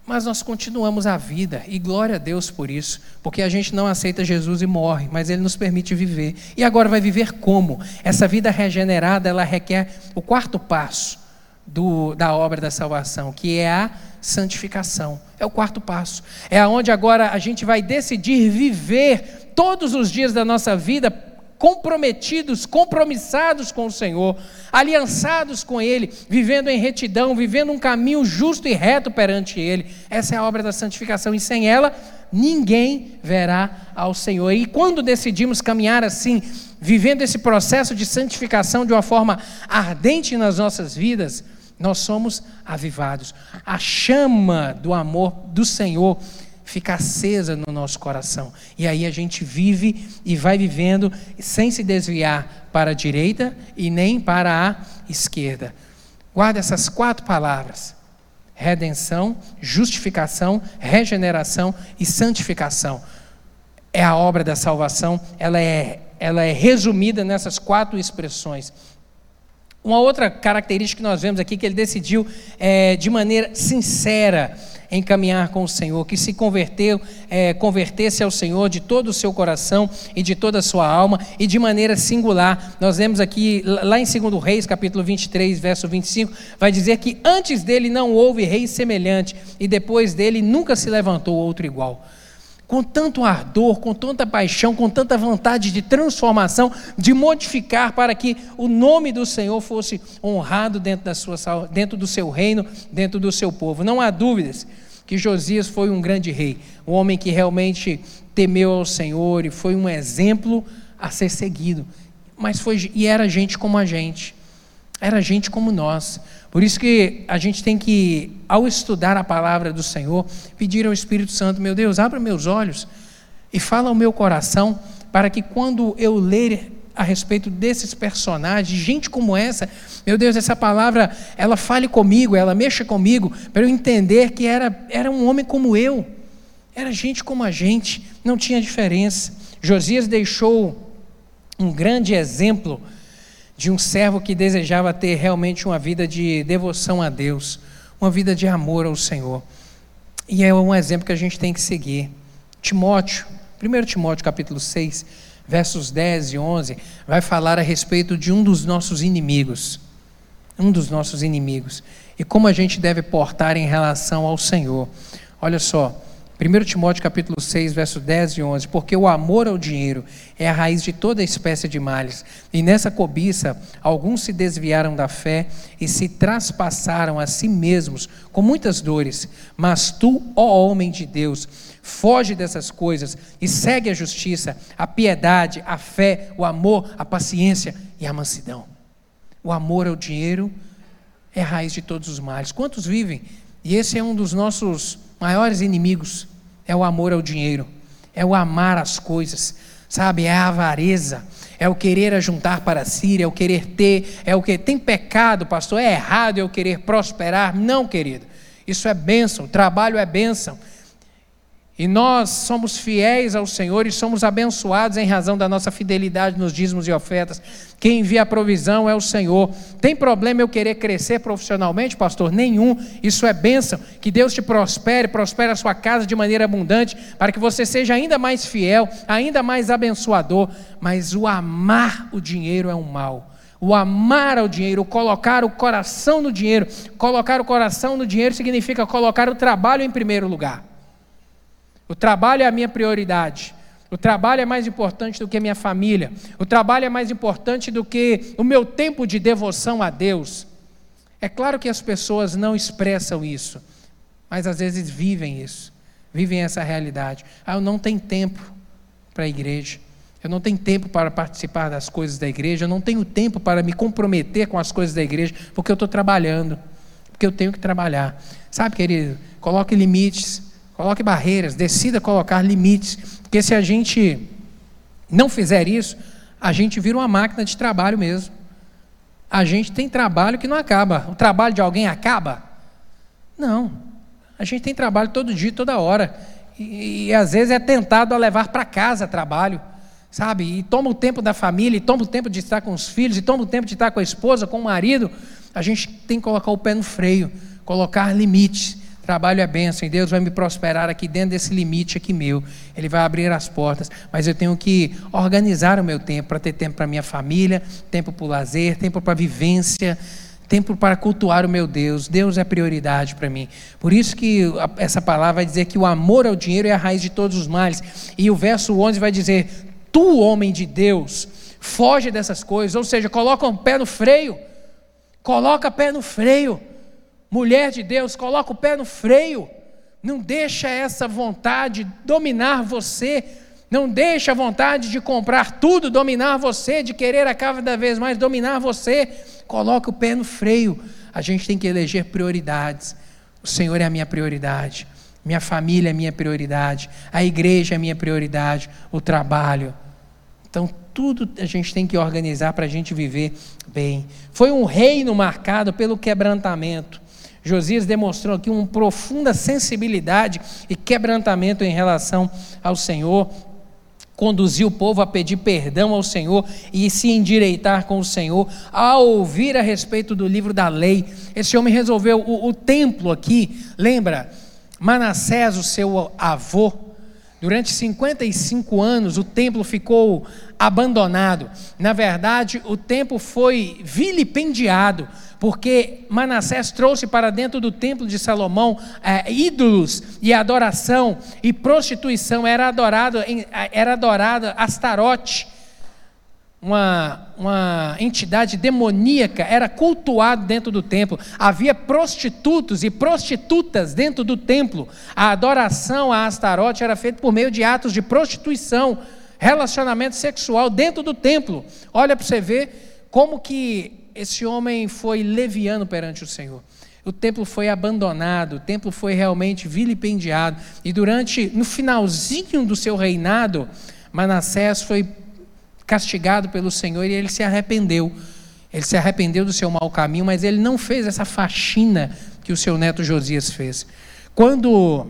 Mas nós continuamos a vida, e glória a Deus por isso, porque a gente não aceita Jesus e morre, mas Ele nos permite viver. E agora vai viver como? Essa vida regenerada, ela requer o quarto passo do, da obra da salvação, que é a santificação. É o quarto passo. É aonde agora a gente vai decidir viver todos os dias da nossa vida comprometidos, compromissados com o Senhor, aliançados com Ele, vivendo em retidão, vivendo um caminho justo e reto perante Ele. Essa é a obra da santificação e sem ela ninguém verá ao Senhor. E quando decidimos caminhar assim, vivendo esse processo de santificação de uma forma ardente nas nossas vidas, nós somos avivados. A chama do amor do Senhor fica acesa no nosso coração. E aí a gente vive e vai vivendo sem se desviar para a direita e nem para a esquerda. Guarda essas quatro palavras: redenção, justificação, regeneração e santificação. É a obra da salvação, ela é, ela é resumida nessas quatro expressões. Uma outra característica que nós vemos aqui que ele decidiu é, de maneira sincera em caminhar com o Senhor, que se converteu, é, convertesse ao Senhor de todo o seu coração e de toda a sua alma e de maneira singular. Nós vemos aqui, lá em 2 Reis, capítulo 23, verso 25, vai dizer que antes dele não houve rei semelhante e depois dele nunca se levantou outro igual com tanto ardor, com tanta paixão, com tanta vontade de transformação, de modificar para que o nome do Senhor fosse honrado dentro, da sua, dentro do seu reino, dentro do seu povo. Não há dúvidas que Josias foi um grande rei, um homem que realmente temeu ao Senhor e foi um exemplo a ser seguido. Mas foi e era gente como a gente. Era gente como nós. Por isso que a gente tem que, ao estudar a palavra do Senhor, pedir ao Espírito Santo, meu Deus, abra meus olhos e fala ao meu coração, para que quando eu ler a respeito desses personagens, gente como essa, meu Deus, essa palavra, ela fale comigo, ela mexa comigo, para eu entender que era, era um homem como eu, era gente como a gente, não tinha diferença. Josias deixou um grande exemplo de um servo que desejava ter realmente uma vida de devoção a Deus, uma vida de amor ao Senhor. E é um exemplo que a gente tem que seguir. Timóteo, 1 Timóteo capítulo 6, versos 10 e 11, vai falar a respeito de um dos nossos inimigos. Um dos nossos inimigos. E como a gente deve portar em relação ao Senhor. Olha só, 1 Timóteo capítulo 6, versos 10 e 11, porque o amor ao dinheiro é a raiz de toda espécie de males, e nessa cobiça alguns se desviaram da fé e se traspassaram a si mesmos com muitas dores, mas tu, ó homem de Deus, foge dessas coisas e segue a justiça, a piedade, a fé, o amor, a paciência e a mansidão. O amor ao dinheiro é a raiz de todos os males. Quantos vivem? E esse é um dos nossos maiores inimigos é o amor ao dinheiro, é o amar as coisas, sabe? É a avareza, é o querer ajuntar para si, é o querer ter, é o que tem pecado, pastor, é errado eu querer prosperar, não, querido. Isso é bênção, trabalho é bênção. E nós somos fiéis ao Senhor e somos abençoados em razão da nossa fidelidade nos dízimos e ofertas. Quem envia a provisão é o Senhor. Tem problema eu querer crescer profissionalmente, pastor? Nenhum. Isso é bênção. Que Deus te prospere, prospere a sua casa de maneira abundante, para que você seja ainda mais fiel, ainda mais abençoador. Mas o amar o dinheiro é um mal. O amar ao dinheiro, o colocar o coração no dinheiro. Colocar o coração no dinheiro significa colocar o trabalho em primeiro lugar. O trabalho é a minha prioridade. O trabalho é mais importante do que a minha família. O trabalho é mais importante do que o meu tempo de devoção a Deus. É claro que as pessoas não expressam isso, mas às vezes vivem isso, vivem essa realidade. Ah, eu não tenho tempo para a igreja. Eu não tenho tempo para participar das coisas da igreja, eu não tenho tempo para me comprometer com as coisas da igreja, porque eu estou trabalhando, porque eu tenho que trabalhar. Sabe, querido, coloque limites, coloque barreiras, decida colocar limites, porque se a gente não fizer isso, a gente vira uma máquina de trabalho mesmo. A gente tem trabalho que não acaba. O trabalho de alguém acaba? Não. A gente tem trabalho todo dia, toda hora. E, e às vezes é tentado a levar para casa trabalho sabe? E toma o tempo da família, e toma o tempo de estar com os filhos, e toma o tempo de estar com a esposa, com o marido. A gente tem que colocar o pé no freio, colocar limites. Trabalho é bênção e Deus vai me prosperar aqui dentro desse limite aqui meu. Ele vai abrir as portas, mas eu tenho que organizar o meu tempo para ter tempo para minha família, tempo para o lazer, tempo para a vivência, tempo para cultuar o meu Deus. Deus é prioridade para mim. Por isso que essa palavra vai dizer que o amor ao dinheiro é a raiz de todos os males. E o verso 11 vai dizer: tu, homem de Deus, foge dessas coisas, ou seja, coloca um pé no freio, coloca pé no freio. Mulher de Deus, coloca o pé no freio. Não deixa essa vontade dominar você. Não deixa a vontade de comprar tudo dominar você, de querer a cada vez mais dominar você. Coloca o pé no freio. A gente tem que eleger prioridades. O Senhor é a minha prioridade. Minha família é minha prioridade. A igreja é minha prioridade. O trabalho então, tudo a gente tem que organizar para a gente viver bem. Foi um reino marcado pelo quebrantamento. Josias demonstrou aqui uma profunda sensibilidade e quebrantamento em relação ao Senhor. Conduziu o povo a pedir perdão ao Senhor e se endireitar com o Senhor, a ouvir a respeito do livro da lei. Esse homem resolveu o, o templo aqui, lembra? Manassés, o seu avô, Durante 55 anos o templo ficou abandonado. Na verdade, o templo foi vilipendiado, porque Manassés trouxe para dentro do templo de Salomão é, ídolos e adoração e prostituição. Era adorado, era adorada Astarote uma, uma entidade demoníaca era cultuado dentro do templo. Havia prostitutos e prostitutas dentro do templo. A adoração a Astarote era feita por meio de atos de prostituição, relacionamento sexual dentro do templo. Olha para você ver como que esse homem foi leviano perante o Senhor. O templo foi abandonado, o templo foi realmente vilipendiado. E durante, no finalzinho do seu reinado, Manassés foi castigado pelo Senhor e ele se arrependeu. Ele se arrependeu do seu mau caminho, mas ele não fez essa faxina que o seu neto Josias fez. Quando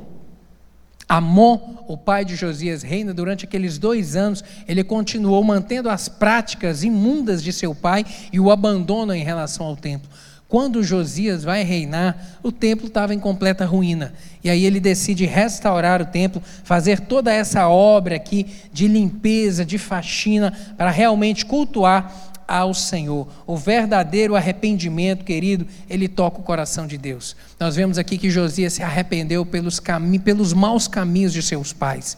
Amon, o pai de Josias, reina durante aqueles dois anos, ele continuou mantendo as práticas imundas de seu pai e o abandono em relação ao templo. Quando Josias vai reinar, o templo estava em completa ruína. E aí ele decide restaurar o templo, fazer toda essa obra aqui de limpeza, de faxina, para realmente cultuar ao Senhor. O verdadeiro arrependimento, querido, ele toca o coração de Deus. Nós vemos aqui que Josias se arrependeu pelos, caminhos, pelos maus caminhos de seus pais.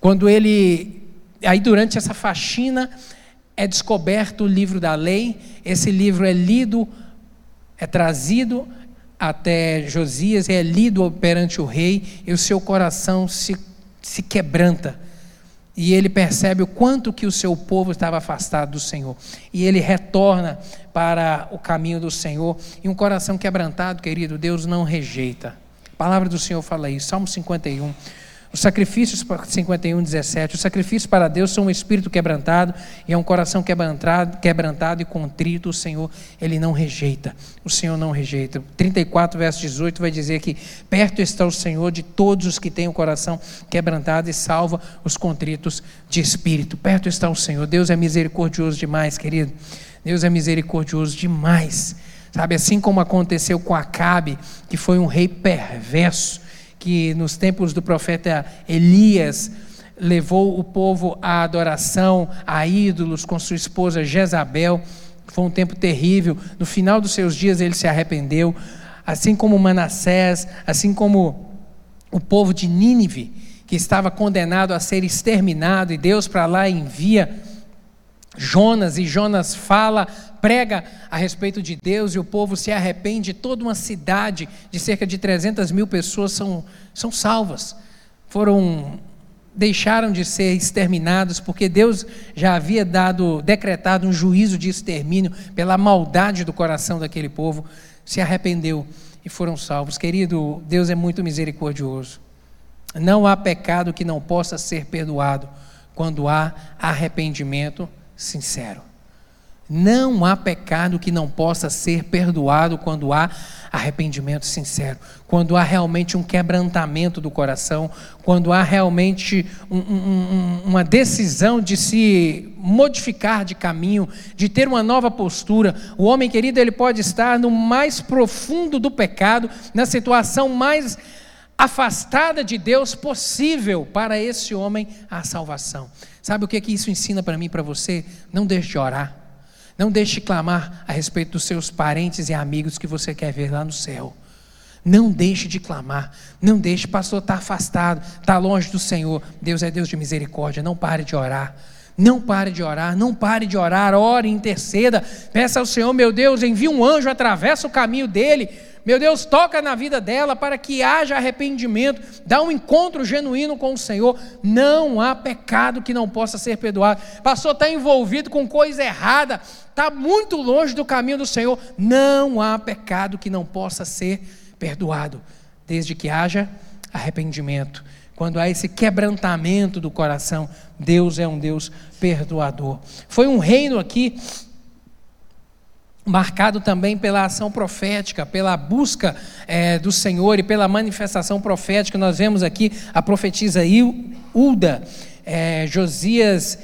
Quando ele. Aí, durante essa faxina, é descoberto o livro da lei, esse livro é lido é trazido até Josias, é lido perante o rei, e o seu coração se, se quebranta. E ele percebe o quanto que o seu povo estava afastado do Senhor. E ele retorna para o caminho do Senhor. E um coração quebrantado, querido, Deus não rejeita. A palavra do Senhor fala isso. Salmo 51. Os sacrifícios, 51, 17, os sacrifícios para Deus são um espírito quebrantado e é um coração quebrantado, quebrantado e contrito. O Senhor, Ele não rejeita. O Senhor não rejeita. 34, verso 18 vai dizer que perto está o Senhor de todos os que têm o coração quebrantado e salva os contritos de espírito. Perto está o Senhor. Deus é misericordioso demais, querido. Deus é misericordioso demais. Sabe, assim como aconteceu com Acabe, que foi um rei perverso que nos tempos do profeta Elias levou o povo à adoração a ídolos com sua esposa Jezabel. Foi um tempo terrível. No final dos seus dias ele se arrependeu, assim como Manassés, assim como o povo de Nínive, que estava condenado a ser exterminado, e Deus para lá envia Jonas, e Jonas fala, prega a respeito de Deus, e o povo se arrepende. Toda uma cidade de cerca de 300 mil pessoas são, são salvas. Foram deixaram de ser exterminados porque Deus já havia dado decretado um juízo de extermínio pela maldade do coração daquele povo, se arrependeu e foram salvos. Querido, Deus é muito misericordioso. Não há pecado que não possa ser perdoado quando há arrependimento sincero. Não há pecado que não possa ser perdoado quando há arrependimento sincero, quando há realmente um quebrantamento do coração, quando há realmente um, um, uma decisão de se modificar de caminho, de ter uma nova postura. O homem querido, ele pode estar no mais profundo do pecado, na situação mais afastada de Deus possível para esse homem a salvação. Sabe o que, é que isso ensina para mim e para você? Não deixe de orar. Não deixe de clamar a respeito dos seus parentes e amigos que você quer ver lá no céu. Não deixe de clamar. Não deixe, pastor, está afastado, está longe do Senhor. Deus é Deus de misericórdia. Não pare de orar. Não pare de orar, não pare de orar, ore, interceda, peça ao Senhor, meu Deus, envie um anjo, atravessa o caminho dele, meu Deus, toca na vida dela para que haja arrependimento, dá um encontro genuíno com o Senhor. Não há pecado que não possa ser perdoado. Pastor está envolvido com coisa errada, está muito longe do caminho do Senhor. Não há pecado que não possa ser perdoado, desde que haja arrependimento. Quando há esse quebrantamento do coração, Deus é um Deus perdoador. Foi um reino aqui marcado também pela ação profética, pela busca é, do Senhor e pela manifestação profética. Nós vemos aqui a profetisa Ulda, é, Josias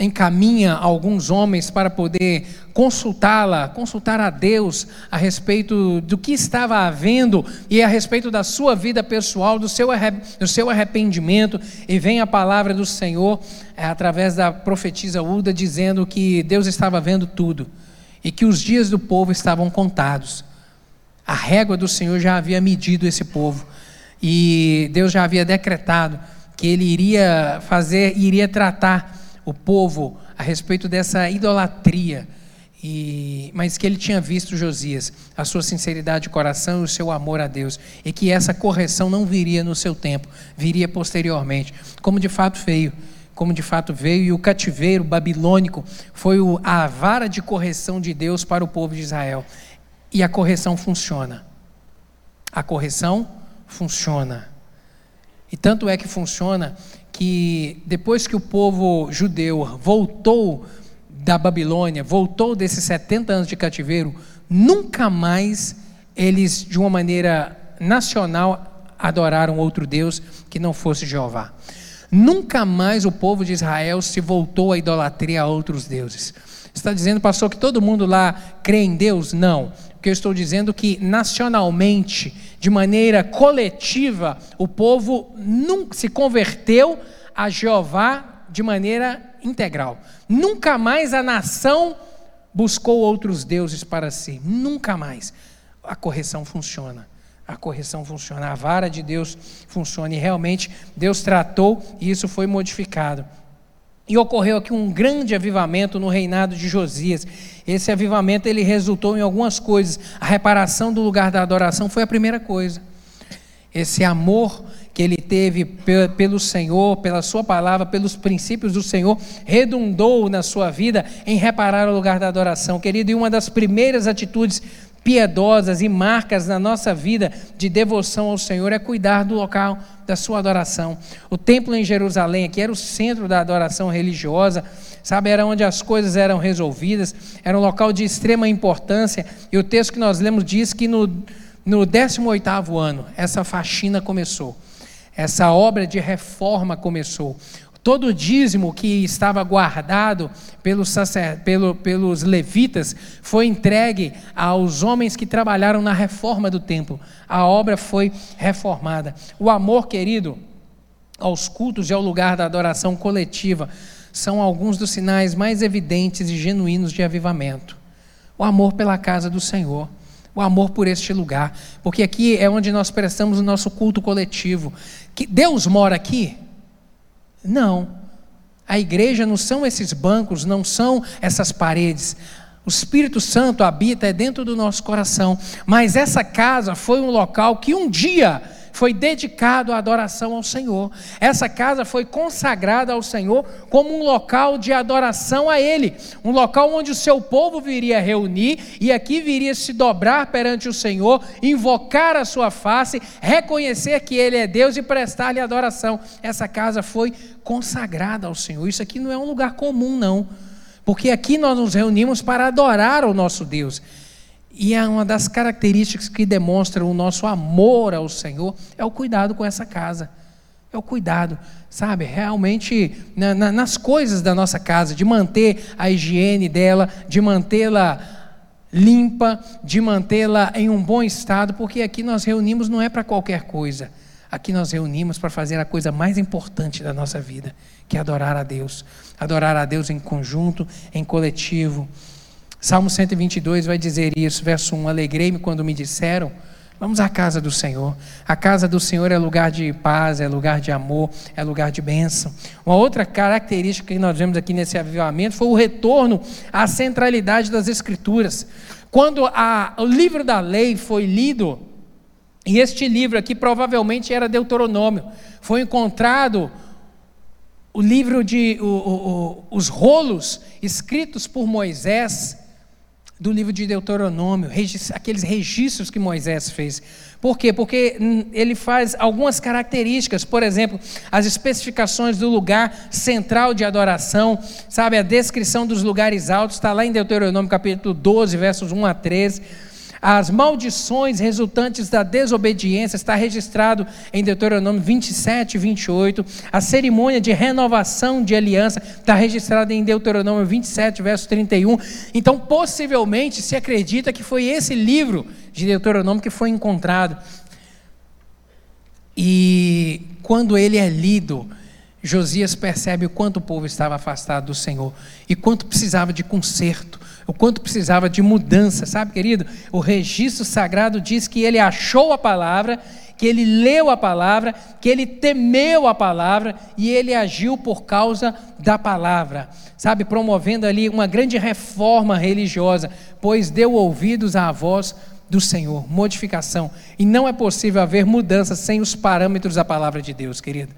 encaminha alguns homens para poder consultá-la, consultar a Deus a respeito do que estava havendo e a respeito da sua vida pessoal, do seu, do seu arrependimento, e vem a palavra do Senhor é, através da profetisa Uda dizendo que Deus estava vendo tudo e que os dias do povo estavam contados. A régua do Senhor já havia medido esse povo e Deus já havia decretado que ele iria fazer, iria tratar o povo a respeito dessa idolatria, e, mas que ele tinha visto Josias, a sua sinceridade de coração e o seu amor a Deus, e que essa correção não viria no seu tempo, viria posteriormente, como de fato veio. Como de fato veio, e o cativeiro babilônico foi o, a vara de correção de Deus para o povo de Israel. E a correção funciona. A correção funciona. E tanto é que funciona que depois que o povo judeu voltou da Babilônia, voltou desses 70 anos de cativeiro, nunca mais eles, de uma maneira nacional, adoraram outro Deus que não fosse Jeová. Nunca mais o povo de Israel se voltou à idolatria a outros deuses. Está dizendo, pastor, que todo mundo lá crê em Deus? Não. Porque eu estou dizendo que nacionalmente, de maneira coletiva, o povo nunca se converteu a Jeová de maneira integral. Nunca mais a nação buscou outros deuses para si. Nunca mais. A correção funciona. A correção funciona. A vara de Deus funciona. E realmente Deus tratou e isso foi modificado. E ocorreu aqui um grande avivamento no reinado de Josias. Esse avivamento ele resultou em algumas coisas. A reparação do lugar da adoração foi a primeira coisa. Esse amor que ele teve pelo Senhor, pela sua palavra, pelos princípios do Senhor, redundou na sua vida em reparar o lugar da adoração. Querido, e uma das primeiras atitudes piedosas e marcas na nossa vida de devoção ao Senhor é cuidar do local da sua adoração. O templo em Jerusalém aqui era o centro da adoração religiosa, sabe, era onde as coisas eram resolvidas, era um local de extrema importância, e o texto que nós lemos diz que no, no 18º ano essa faxina começou. Essa obra de reforma começou. Todo o dízimo que estava guardado pelos, pelo, pelos levitas foi entregue aos homens que trabalharam na reforma do templo. A obra foi reformada. O amor, querido, aos cultos e ao lugar da adoração coletiva são alguns dos sinais mais evidentes e genuínos de avivamento. O amor pela casa do Senhor, o amor por este lugar, porque aqui é onde nós prestamos o nosso culto coletivo. Que Deus mora aqui? Não. A igreja não são esses bancos, não são essas paredes. O Espírito Santo habita é dentro do nosso coração, mas essa casa foi um local que um dia foi dedicado à adoração ao Senhor. Essa casa foi consagrada ao Senhor como um local de adoração a Ele, um local onde o seu povo viria reunir e aqui viria se dobrar perante o Senhor, invocar a sua face, reconhecer que Ele é Deus e prestar-lhe adoração. Essa casa foi consagrada ao Senhor. Isso aqui não é um lugar comum, não. Porque aqui nós nos reunimos para adorar o nosso Deus. E é uma das características que demonstram o nosso amor ao Senhor é o cuidado com essa casa. É o cuidado, sabe? Realmente na, na, nas coisas da nossa casa, de manter a higiene dela, de mantê-la limpa, de mantê-la em um bom estado, porque aqui nós reunimos não é para qualquer coisa. Aqui nós reunimos para fazer a coisa mais importante da nossa vida, que é adorar a Deus. Adorar a Deus em conjunto, em coletivo. Salmo 122 vai dizer isso, verso 1: Alegrei-me quando me disseram, vamos à casa do Senhor. A casa do Senhor é lugar de paz, é lugar de amor, é lugar de bênção. Uma outra característica que nós vemos aqui nesse avivamento foi o retorno à centralidade das Escrituras. Quando a, o livro da lei foi lido, e este livro aqui provavelmente era Deuteronômio, foi encontrado o livro de o, o, os rolos escritos por Moisés do livro de Deuteronômio, aqueles registros que Moisés fez. Por quê? Porque ele faz algumas características, por exemplo, as especificações do lugar central de adoração, sabe, a descrição dos lugares altos, está lá em Deuteronômio capítulo 12, versos 1 a 13 as maldições resultantes da desobediência está registrado em Deuteronômio 27 e 28. A cerimônia de renovação de aliança está registrada em Deuteronômio 27, verso 31. Então, possivelmente, se acredita que foi esse livro de Deuteronômio que foi encontrado. E quando ele é lido, Josias percebe o quanto o povo estava afastado do Senhor e quanto precisava de conserto o quanto precisava de mudança, sabe, querido? O registro sagrado diz que ele achou a palavra, que ele leu a palavra, que ele temeu a palavra e ele agiu por causa da palavra, sabe, promovendo ali uma grande reforma religiosa, pois deu ouvidos à voz do Senhor, modificação. E não é possível haver mudança sem os parâmetros da palavra de Deus, querido.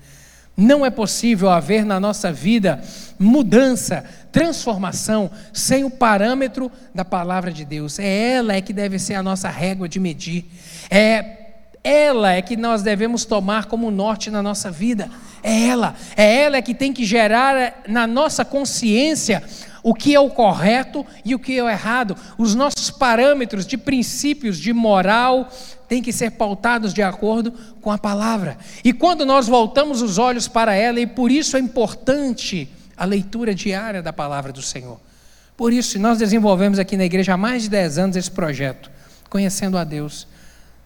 Não é possível haver na nossa vida mudança, transformação, sem o parâmetro da palavra de Deus. É ela é que deve ser a nossa régua de medir. É ela é que nós devemos tomar como norte na nossa vida. É ela, é ela é que tem que gerar na nossa consciência o que é o correto e o que é o errado. Os nossos parâmetros de princípios de moral têm que ser pautados de acordo com a palavra. E quando nós voltamos os olhos para ela, e por isso é importante a leitura diária da palavra do Senhor. Por isso, nós desenvolvemos aqui na igreja há mais de 10 anos esse projeto, Conhecendo a Deus.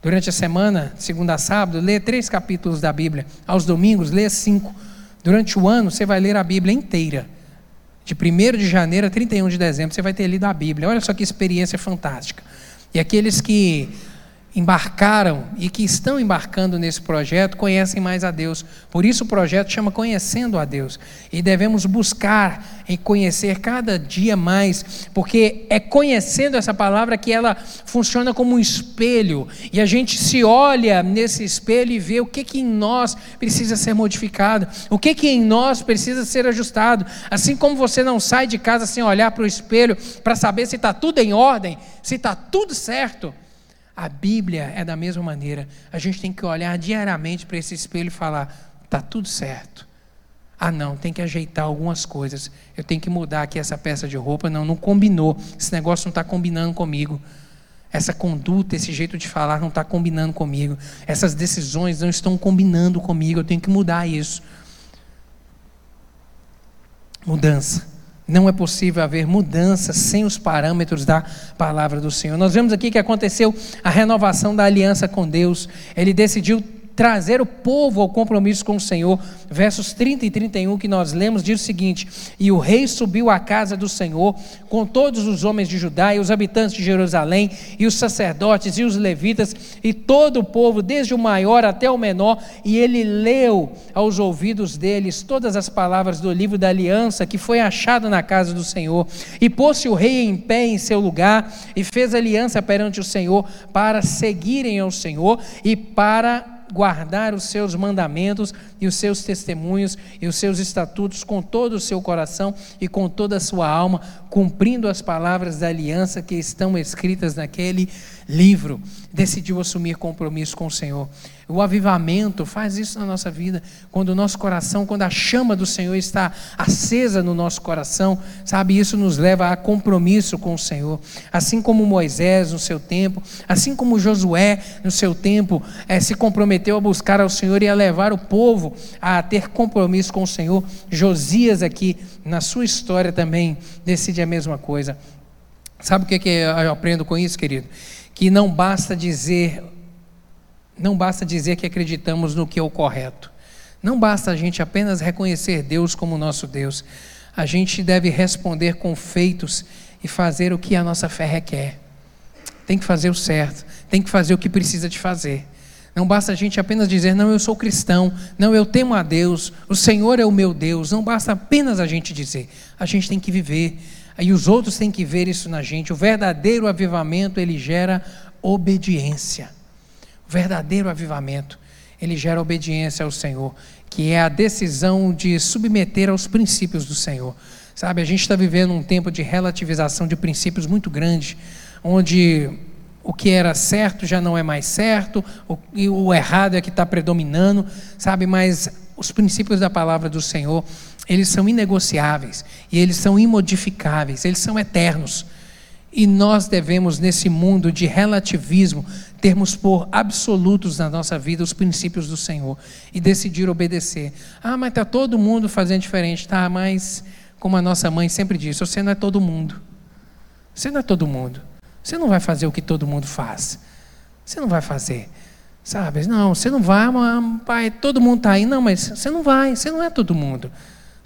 Durante a semana, segunda a sábado, lê três capítulos da Bíblia. Aos domingos, lê cinco. Durante o ano, você vai ler a Bíblia inteira. De 1 de janeiro a 31 de dezembro, você vai ter lido a Bíblia. Olha só que experiência fantástica. E aqueles que embarcaram e que estão embarcando nesse projeto conhecem mais a Deus. Por isso o projeto chama Conhecendo a Deus. E devemos buscar e conhecer cada dia mais, porque é conhecendo essa palavra que ela funciona como um espelho. E a gente se olha nesse espelho e vê o que, que em nós precisa ser modificado, o que, que em nós precisa ser ajustado. Assim como você não sai de casa sem olhar para o espelho para saber se está tudo em ordem, se está tudo certo. A Bíblia é da mesma maneira. A gente tem que olhar diariamente para esse espelho e falar: está tudo certo. Ah, não, tem que ajeitar algumas coisas. Eu tenho que mudar aqui essa peça de roupa. Não, não combinou. Esse negócio não está combinando comigo. Essa conduta, esse jeito de falar não está combinando comigo. Essas decisões não estão combinando comigo. Eu tenho que mudar isso. Mudança. Não é possível haver mudança sem os parâmetros da palavra do Senhor. Nós vemos aqui que aconteceu a renovação da aliança com Deus. Ele decidiu trazer o povo ao compromisso com o Senhor. Versos 30 e 31 que nós lemos diz o seguinte: E o rei subiu à casa do Senhor com todos os homens de Judá e os habitantes de Jerusalém e os sacerdotes e os levitas e todo o povo, desde o maior até o menor, e ele leu aos ouvidos deles todas as palavras do livro da aliança que foi achado na casa do Senhor. E pôs-se o rei em pé em seu lugar e fez aliança perante o Senhor para seguirem ao Senhor e para guardar os seus mandamentos e os seus testemunhos e os seus estatutos com todo o seu coração e com toda a sua alma, cumprindo as palavras da aliança que estão escritas naquele livro. Decidiu assumir compromisso com o Senhor. O avivamento faz isso na nossa vida, quando o nosso coração, quando a chama do Senhor está acesa no nosso coração, sabe, isso nos leva a compromisso com o Senhor. Assim como Moisés no seu tempo, assim como Josué no seu tempo, é, se comprometeu a buscar ao Senhor e a levar o povo a ter compromisso com o Senhor, Josias aqui, na sua história também, decide a mesma coisa. Sabe o que, que eu aprendo com isso, querido? Que não basta dizer não basta dizer que acreditamos no que é o correto. Não basta a gente apenas reconhecer Deus como nosso Deus. A gente deve responder com feitos e fazer o que a nossa fé requer. Tem que fazer o certo, tem que fazer o que precisa de fazer. Não basta a gente apenas dizer, não, eu sou cristão, não, eu temo a Deus, o Senhor é o meu Deus. Não basta apenas a gente dizer, a gente tem que viver. E os outros têm que ver isso na gente. O verdadeiro avivamento, ele gera obediência. O verdadeiro avivamento, ele gera obediência ao Senhor, que é a decisão de submeter aos princípios do Senhor. Sabe, a gente está vivendo um tempo de relativização de princípios muito grande, onde o que era certo já não é mais certo, o, e o errado é que está predominando, sabe? Mas os princípios da palavra do Senhor, eles são inegociáveis e eles são imodificáveis, eles são eternos. E nós devemos, nesse mundo de relativismo, termos por absolutos na nossa vida os princípios do Senhor e decidir obedecer. Ah, mas está todo mundo fazendo diferente. Tá, mas, como a nossa mãe sempre disse, você não é todo mundo. Você não é todo mundo. Você não vai fazer o que todo mundo faz. Você não vai fazer. Sabe? Não, você não vai, mas, pai, todo mundo está aí. Não, mas você não vai, você não é todo mundo.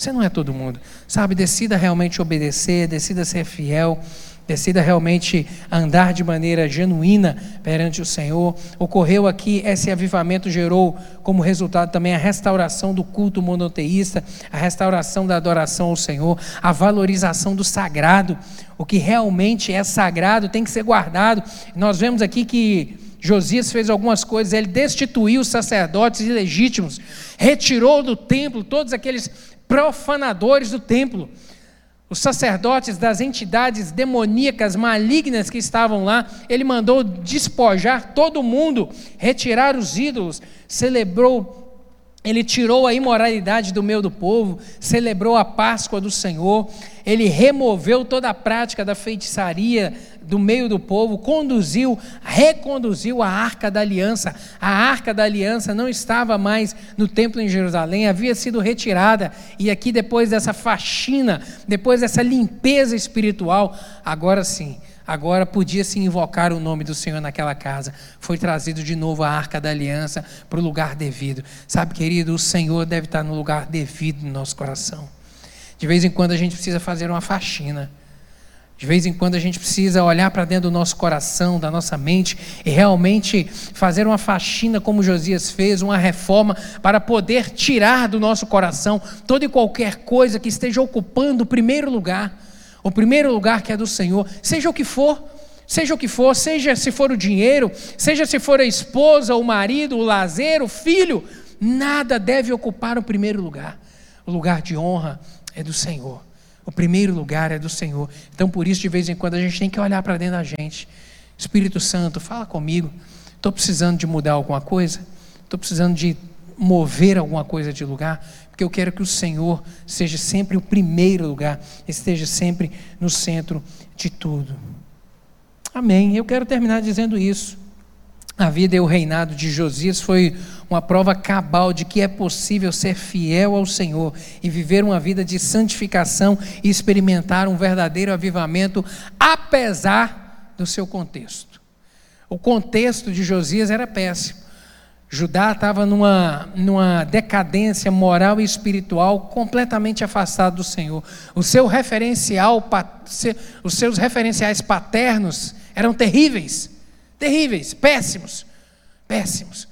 Você não é todo mundo. Sabe? Decida realmente obedecer, decida ser fiel decida realmente andar de maneira genuína perante o Senhor. Ocorreu aqui, esse avivamento gerou como resultado também a restauração do culto monoteísta, a restauração da adoração ao Senhor, a valorização do sagrado. O que realmente é sagrado tem que ser guardado. Nós vemos aqui que Josias fez algumas coisas, ele destituiu os sacerdotes ilegítimos, retirou do templo todos aqueles profanadores do templo. Os sacerdotes das entidades demoníacas malignas que estavam lá, ele mandou despojar todo mundo, retirar os ídolos, celebrou ele tirou a imoralidade do meio do povo, celebrou a Páscoa do Senhor, ele removeu toda a prática da feitiçaria do meio do povo, conduziu, reconduziu a arca da aliança. A arca da aliança não estava mais no templo em Jerusalém, havia sido retirada, e aqui, depois dessa faxina, depois dessa limpeza espiritual, agora sim, agora podia-se invocar o nome do Senhor naquela casa. Foi trazido de novo a arca da aliança para o lugar devido. Sabe, querido, o Senhor deve estar no lugar devido no nosso coração. De vez em quando a gente precisa fazer uma faxina. De vez em quando a gente precisa olhar para dentro do nosso coração, da nossa mente e realmente fazer uma faxina como Josias fez, uma reforma para poder tirar do nosso coração toda e qualquer coisa que esteja ocupando o primeiro lugar o primeiro lugar que é do Senhor, seja o que for, seja o que for, seja se for o dinheiro, seja se for a esposa, o marido, o lazer, o filho, nada deve ocupar o primeiro lugar. O lugar de honra é do Senhor. O primeiro lugar é do Senhor. Então, por isso, de vez em quando, a gente tem que olhar para dentro da gente. Espírito Santo, fala comigo. Estou precisando de mudar alguma coisa? Estou precisando de mover alguma coisa de lugar? porque eu quero que o Senhor seja sempre o primeiro lugar, esteja sempre no centro de tudo. Amém. Eu quero terminar dizendo isso. A vida e o reinado de Josias foi uma prova cabal de que é possível ser fiel ao Senhor e viver uma vida de santificação e experimentar um verdadeiro avivamento, apesar do seu contexto. O contexto de Josias era péssimo. Judá estava numa, numa decadência moral e espiritual completamente afastado do Senhor. O seu referencial, os seus referenciais paternos eram terríveis, terríveis, péssimos, péssimos.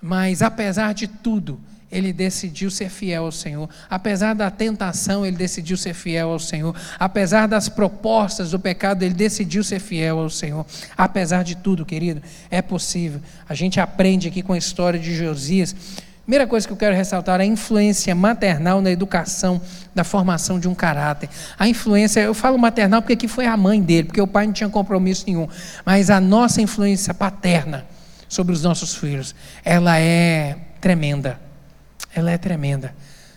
Mas apesar de tudo, ele decidiu ser fiel ao Senhor. Apesar da tentação, ele decidiu ser fiel ao Senhor. Apesar das propostas do pecado, ele decidiu ser fiel ao Senhor. Apesar de tudo, querido, é possível. A gente aprende aqui com a história de Josias. Primeira coisa que eu quero ressaltar é a influência maternal na educação, da formação de um caráter. A influência, eu falo maternal porque aqui foi a mãe dele, porque o pai não tinha compromisso nenhum. Mas a nossa influência paterna sobre os nossos filhos, ela é tremenda ela é tremenda.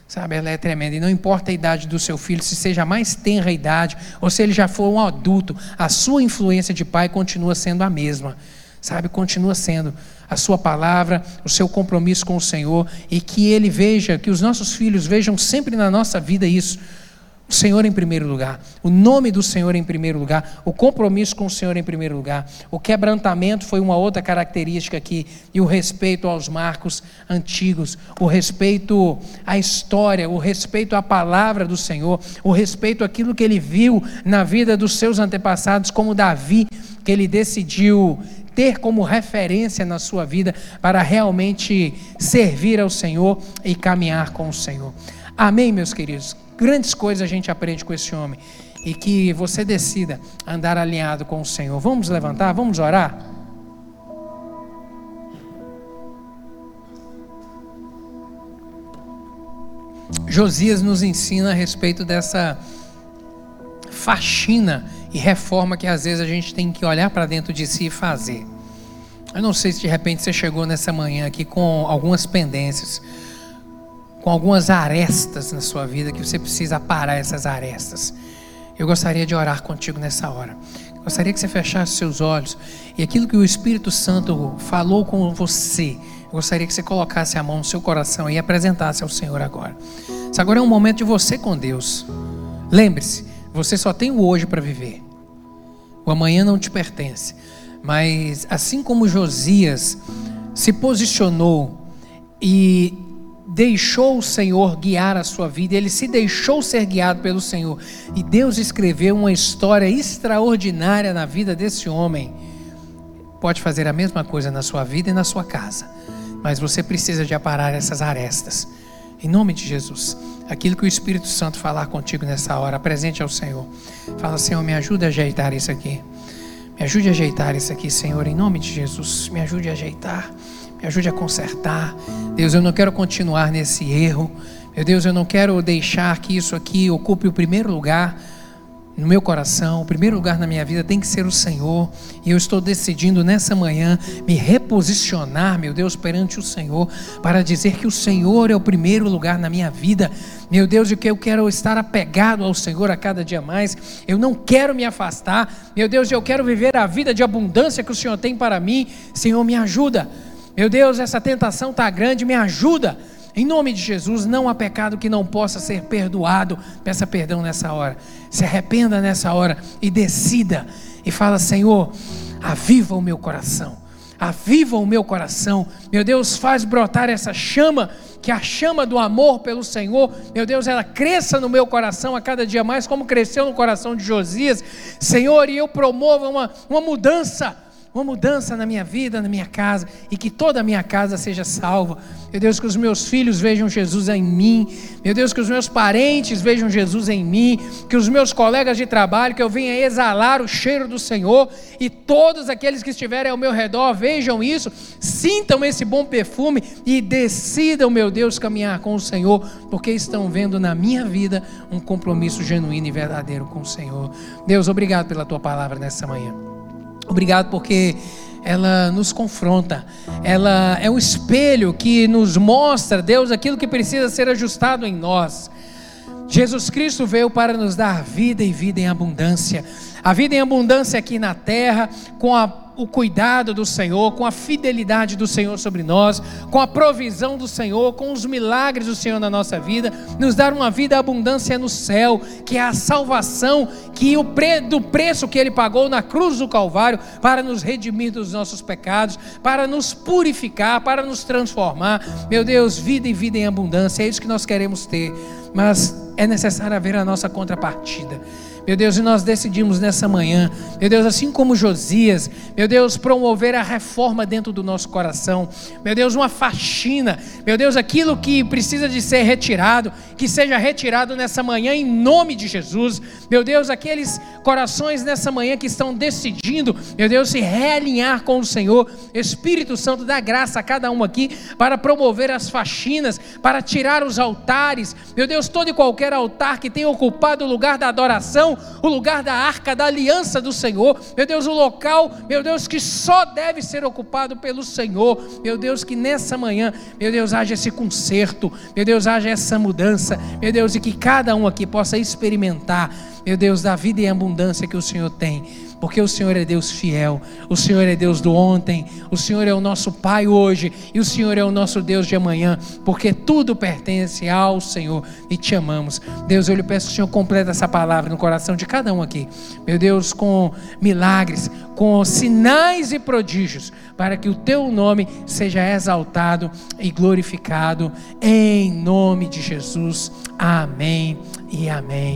Sabe, ela é tremenda. E não importa a idade do seu filho, se seja mais tenra idade, ou se ele já for um adulto, a sua influência de pai continua sendo a mesma. Sabe, continua sendo a sua palavra, o seu compromisso com o Senhor, e que ele veja, que os nossos filhos vejam sempre na nossa vida isso o Senhor em primeiro lugar, o nome do Senhor em primeiro lugar, o compromisso com o Senhor em primeiro lugar. O quebrantamento foi uma outra característica aqui, e o respeito aos marcos antigos, o respeito à história, o respeito à palavra do Senhor, o respeito àquilo que ele viu na vida dos seus antepassados, como Davi, que ele decidiu ter como referência na sua vida para realmente servir ao Senhor e caminhar com o Senhor. Amém, meus queridos? Grandes coisas a gente aprende com esse homem. E que você decida andar alinhado com o Senhor. Vamos levantar, vamos orar? Josias nos ensina a respeito dessa faxina e reforma que às vezes a gente tem que olhar para dentro de si e fazer. Eu não sei se de repente você chegou nessa manhã aqui com algumas pendências com algumas arestas na sua vida que você precisa parar essas arestas. Eu gostaria de orar contigo nessa hora. Gostaria que você fechasse seus olhos e aquilo que o Espírito Santo falou com você, eu gostaria que você colocasse a mão no seu coração e apresentasse ao Senhor agora. Isso agora é um momento de você com Deus. Lembre-se, você só tem o hoje para viver. O amanhã não te pertence. Mas assim como Josias se posicionou e deixou o Senhor guiar a sua vida, ele se deixou ser guiado pelo Senhor. E Deus escreveu uma história extraordinária na vida desse homem. Pode fazer a mesma coisa na sua vida e na sua casa, mas você precisa de aparar essas arestas. Em nome de Jesus, aquilo que o Espírito Santo falar contigo nessa hora, apresente ao Senhor. Fala, Senhor, me ajude a ajeitar isso aqui. Me ajude a ajeitar isso aqui, Senhor, em nome de Jesus. Me ajude a ajeitar. Me ajude a consertar. Deus, eu não quero continuar nesse erro. Meu Deus, eu não quero deixar que isso aqui ocupe o primeiro lugar no meu coração, o primeiro lugar na minha vida tem que ser o Senhor, e eu estou decidindo nessa manhã me reposicionar, meu Deus, perante o Senhor, para dizer que o Senhor é o primeiro lugar na minha vida, meu Deus, e que eu quero estar apegado ao Senhor a cada dia mais, eu não quero me afastar, meu Deus, eu quero viver a vida de abundância que o Senhor tem para mim, Senhor, me ajuda. Meu Deus, essa tentação está grande, me ajuda. Em nome de Jesus, não há pecado que não possa ser perdoado. Peça perdão nessa hora. Se arrependa nessa hora e decida. E fala: Senhor, aviva o meu coração. Aviva o meu coração. Meu Deus, faz brotar essa chama, que a chama do amor pelo Senhor, meu Deus, ela cresça no meu coração a cada dia mais, como cresceu no coração de Josias. Senhor, e eu promova uma, uma mudança uma mudança na minha vida, na minha casa, e que toda a minha casa seja salva. Meu Deus, que os meus filhos vejam Jesus em mim. Meu Deus, que os meus parentes vejam Jesus em mim. Que os meus colegas de trabalho, que eu venha exalar o cheiro do Senhor. E todos aqueles que estiverem ao meu redor vejam isso, sintam esse bom perfume e decidam, meu Deus, caminhar com o Senhor, porque estão vendo na minha vida um compromisso genuíno e verdadeiro com o Senhor. Deus, obrigado pela tua palavra nessa manhã. Obrigado porque ela nos confronta, ela é um espelho que nos mostra, Deus, aquilo que precisa ser ajustado em nós. Jesus Cristo veio para nos dar vida e vida em abundância. A vida em abundância aqui na terra, com a o cuidado do Senhor, com a fidelidade do Senhor sobre nós, com a provisão do Senhor, com os milagres do Senhor na nossa vida, nos dar uma vida abundância no céu, que é a salvação que o pre, do preço que ele pagou na cruz do Calvário para nos redimir dos nossos pecados, para nos purificar, para nos transformar. Meu Deus, vida e vida em abundância, é isso que nós queremos ter, mas é necessário haver a nossa contrapartida. Meu Deus, e nós decidimos nessa manhã, meu Deus, assim como Josias, meu Deus, promover a reforma dentro do nosso coração, meu Deus, uma faxina, meu Deus, aquilo que precisa de ser retirado, que seja retirado nessa manhã em nome de Jesus, meu Deus, aqueles corações nessa manhã que estão decidindo, meu Deus, se realinhar com o Senhor, Espírito Santo, dá graça a cada um aqui para promover as faxinas, para tirar os altares, meu Deus, todo e qualquer altar que tenha ocupado o lugar da adoração, o lugar da arca da aliança do Senhor, meu Deus, o local, meu Deus, que só deve ser ocupado pelo Senhor, meu Deus, que nessa manhã, meu Deus, haja esse conserto, meu Deus, haja essa mudança, meu Deus, e que cada um aqui possa experimentar, meu Deus, da vida e abundância que o Senhor tem porque o Senhor é Deus fiel, o Senhor é Deus do ontem, o Senhor é o nosso Pai hoje e o Senhor é o nosso Deus de amanhã, porque tudo pertence ao Senhor e te amamos. Deus, eu lhe peço que o Senhor complete essa palavra no coração de cada um aqui, meu Deus, com milagres, com sinais e prodígios, para que o teu nome seja exaltado e glorificado, em nome de Jesus. Amém e amém.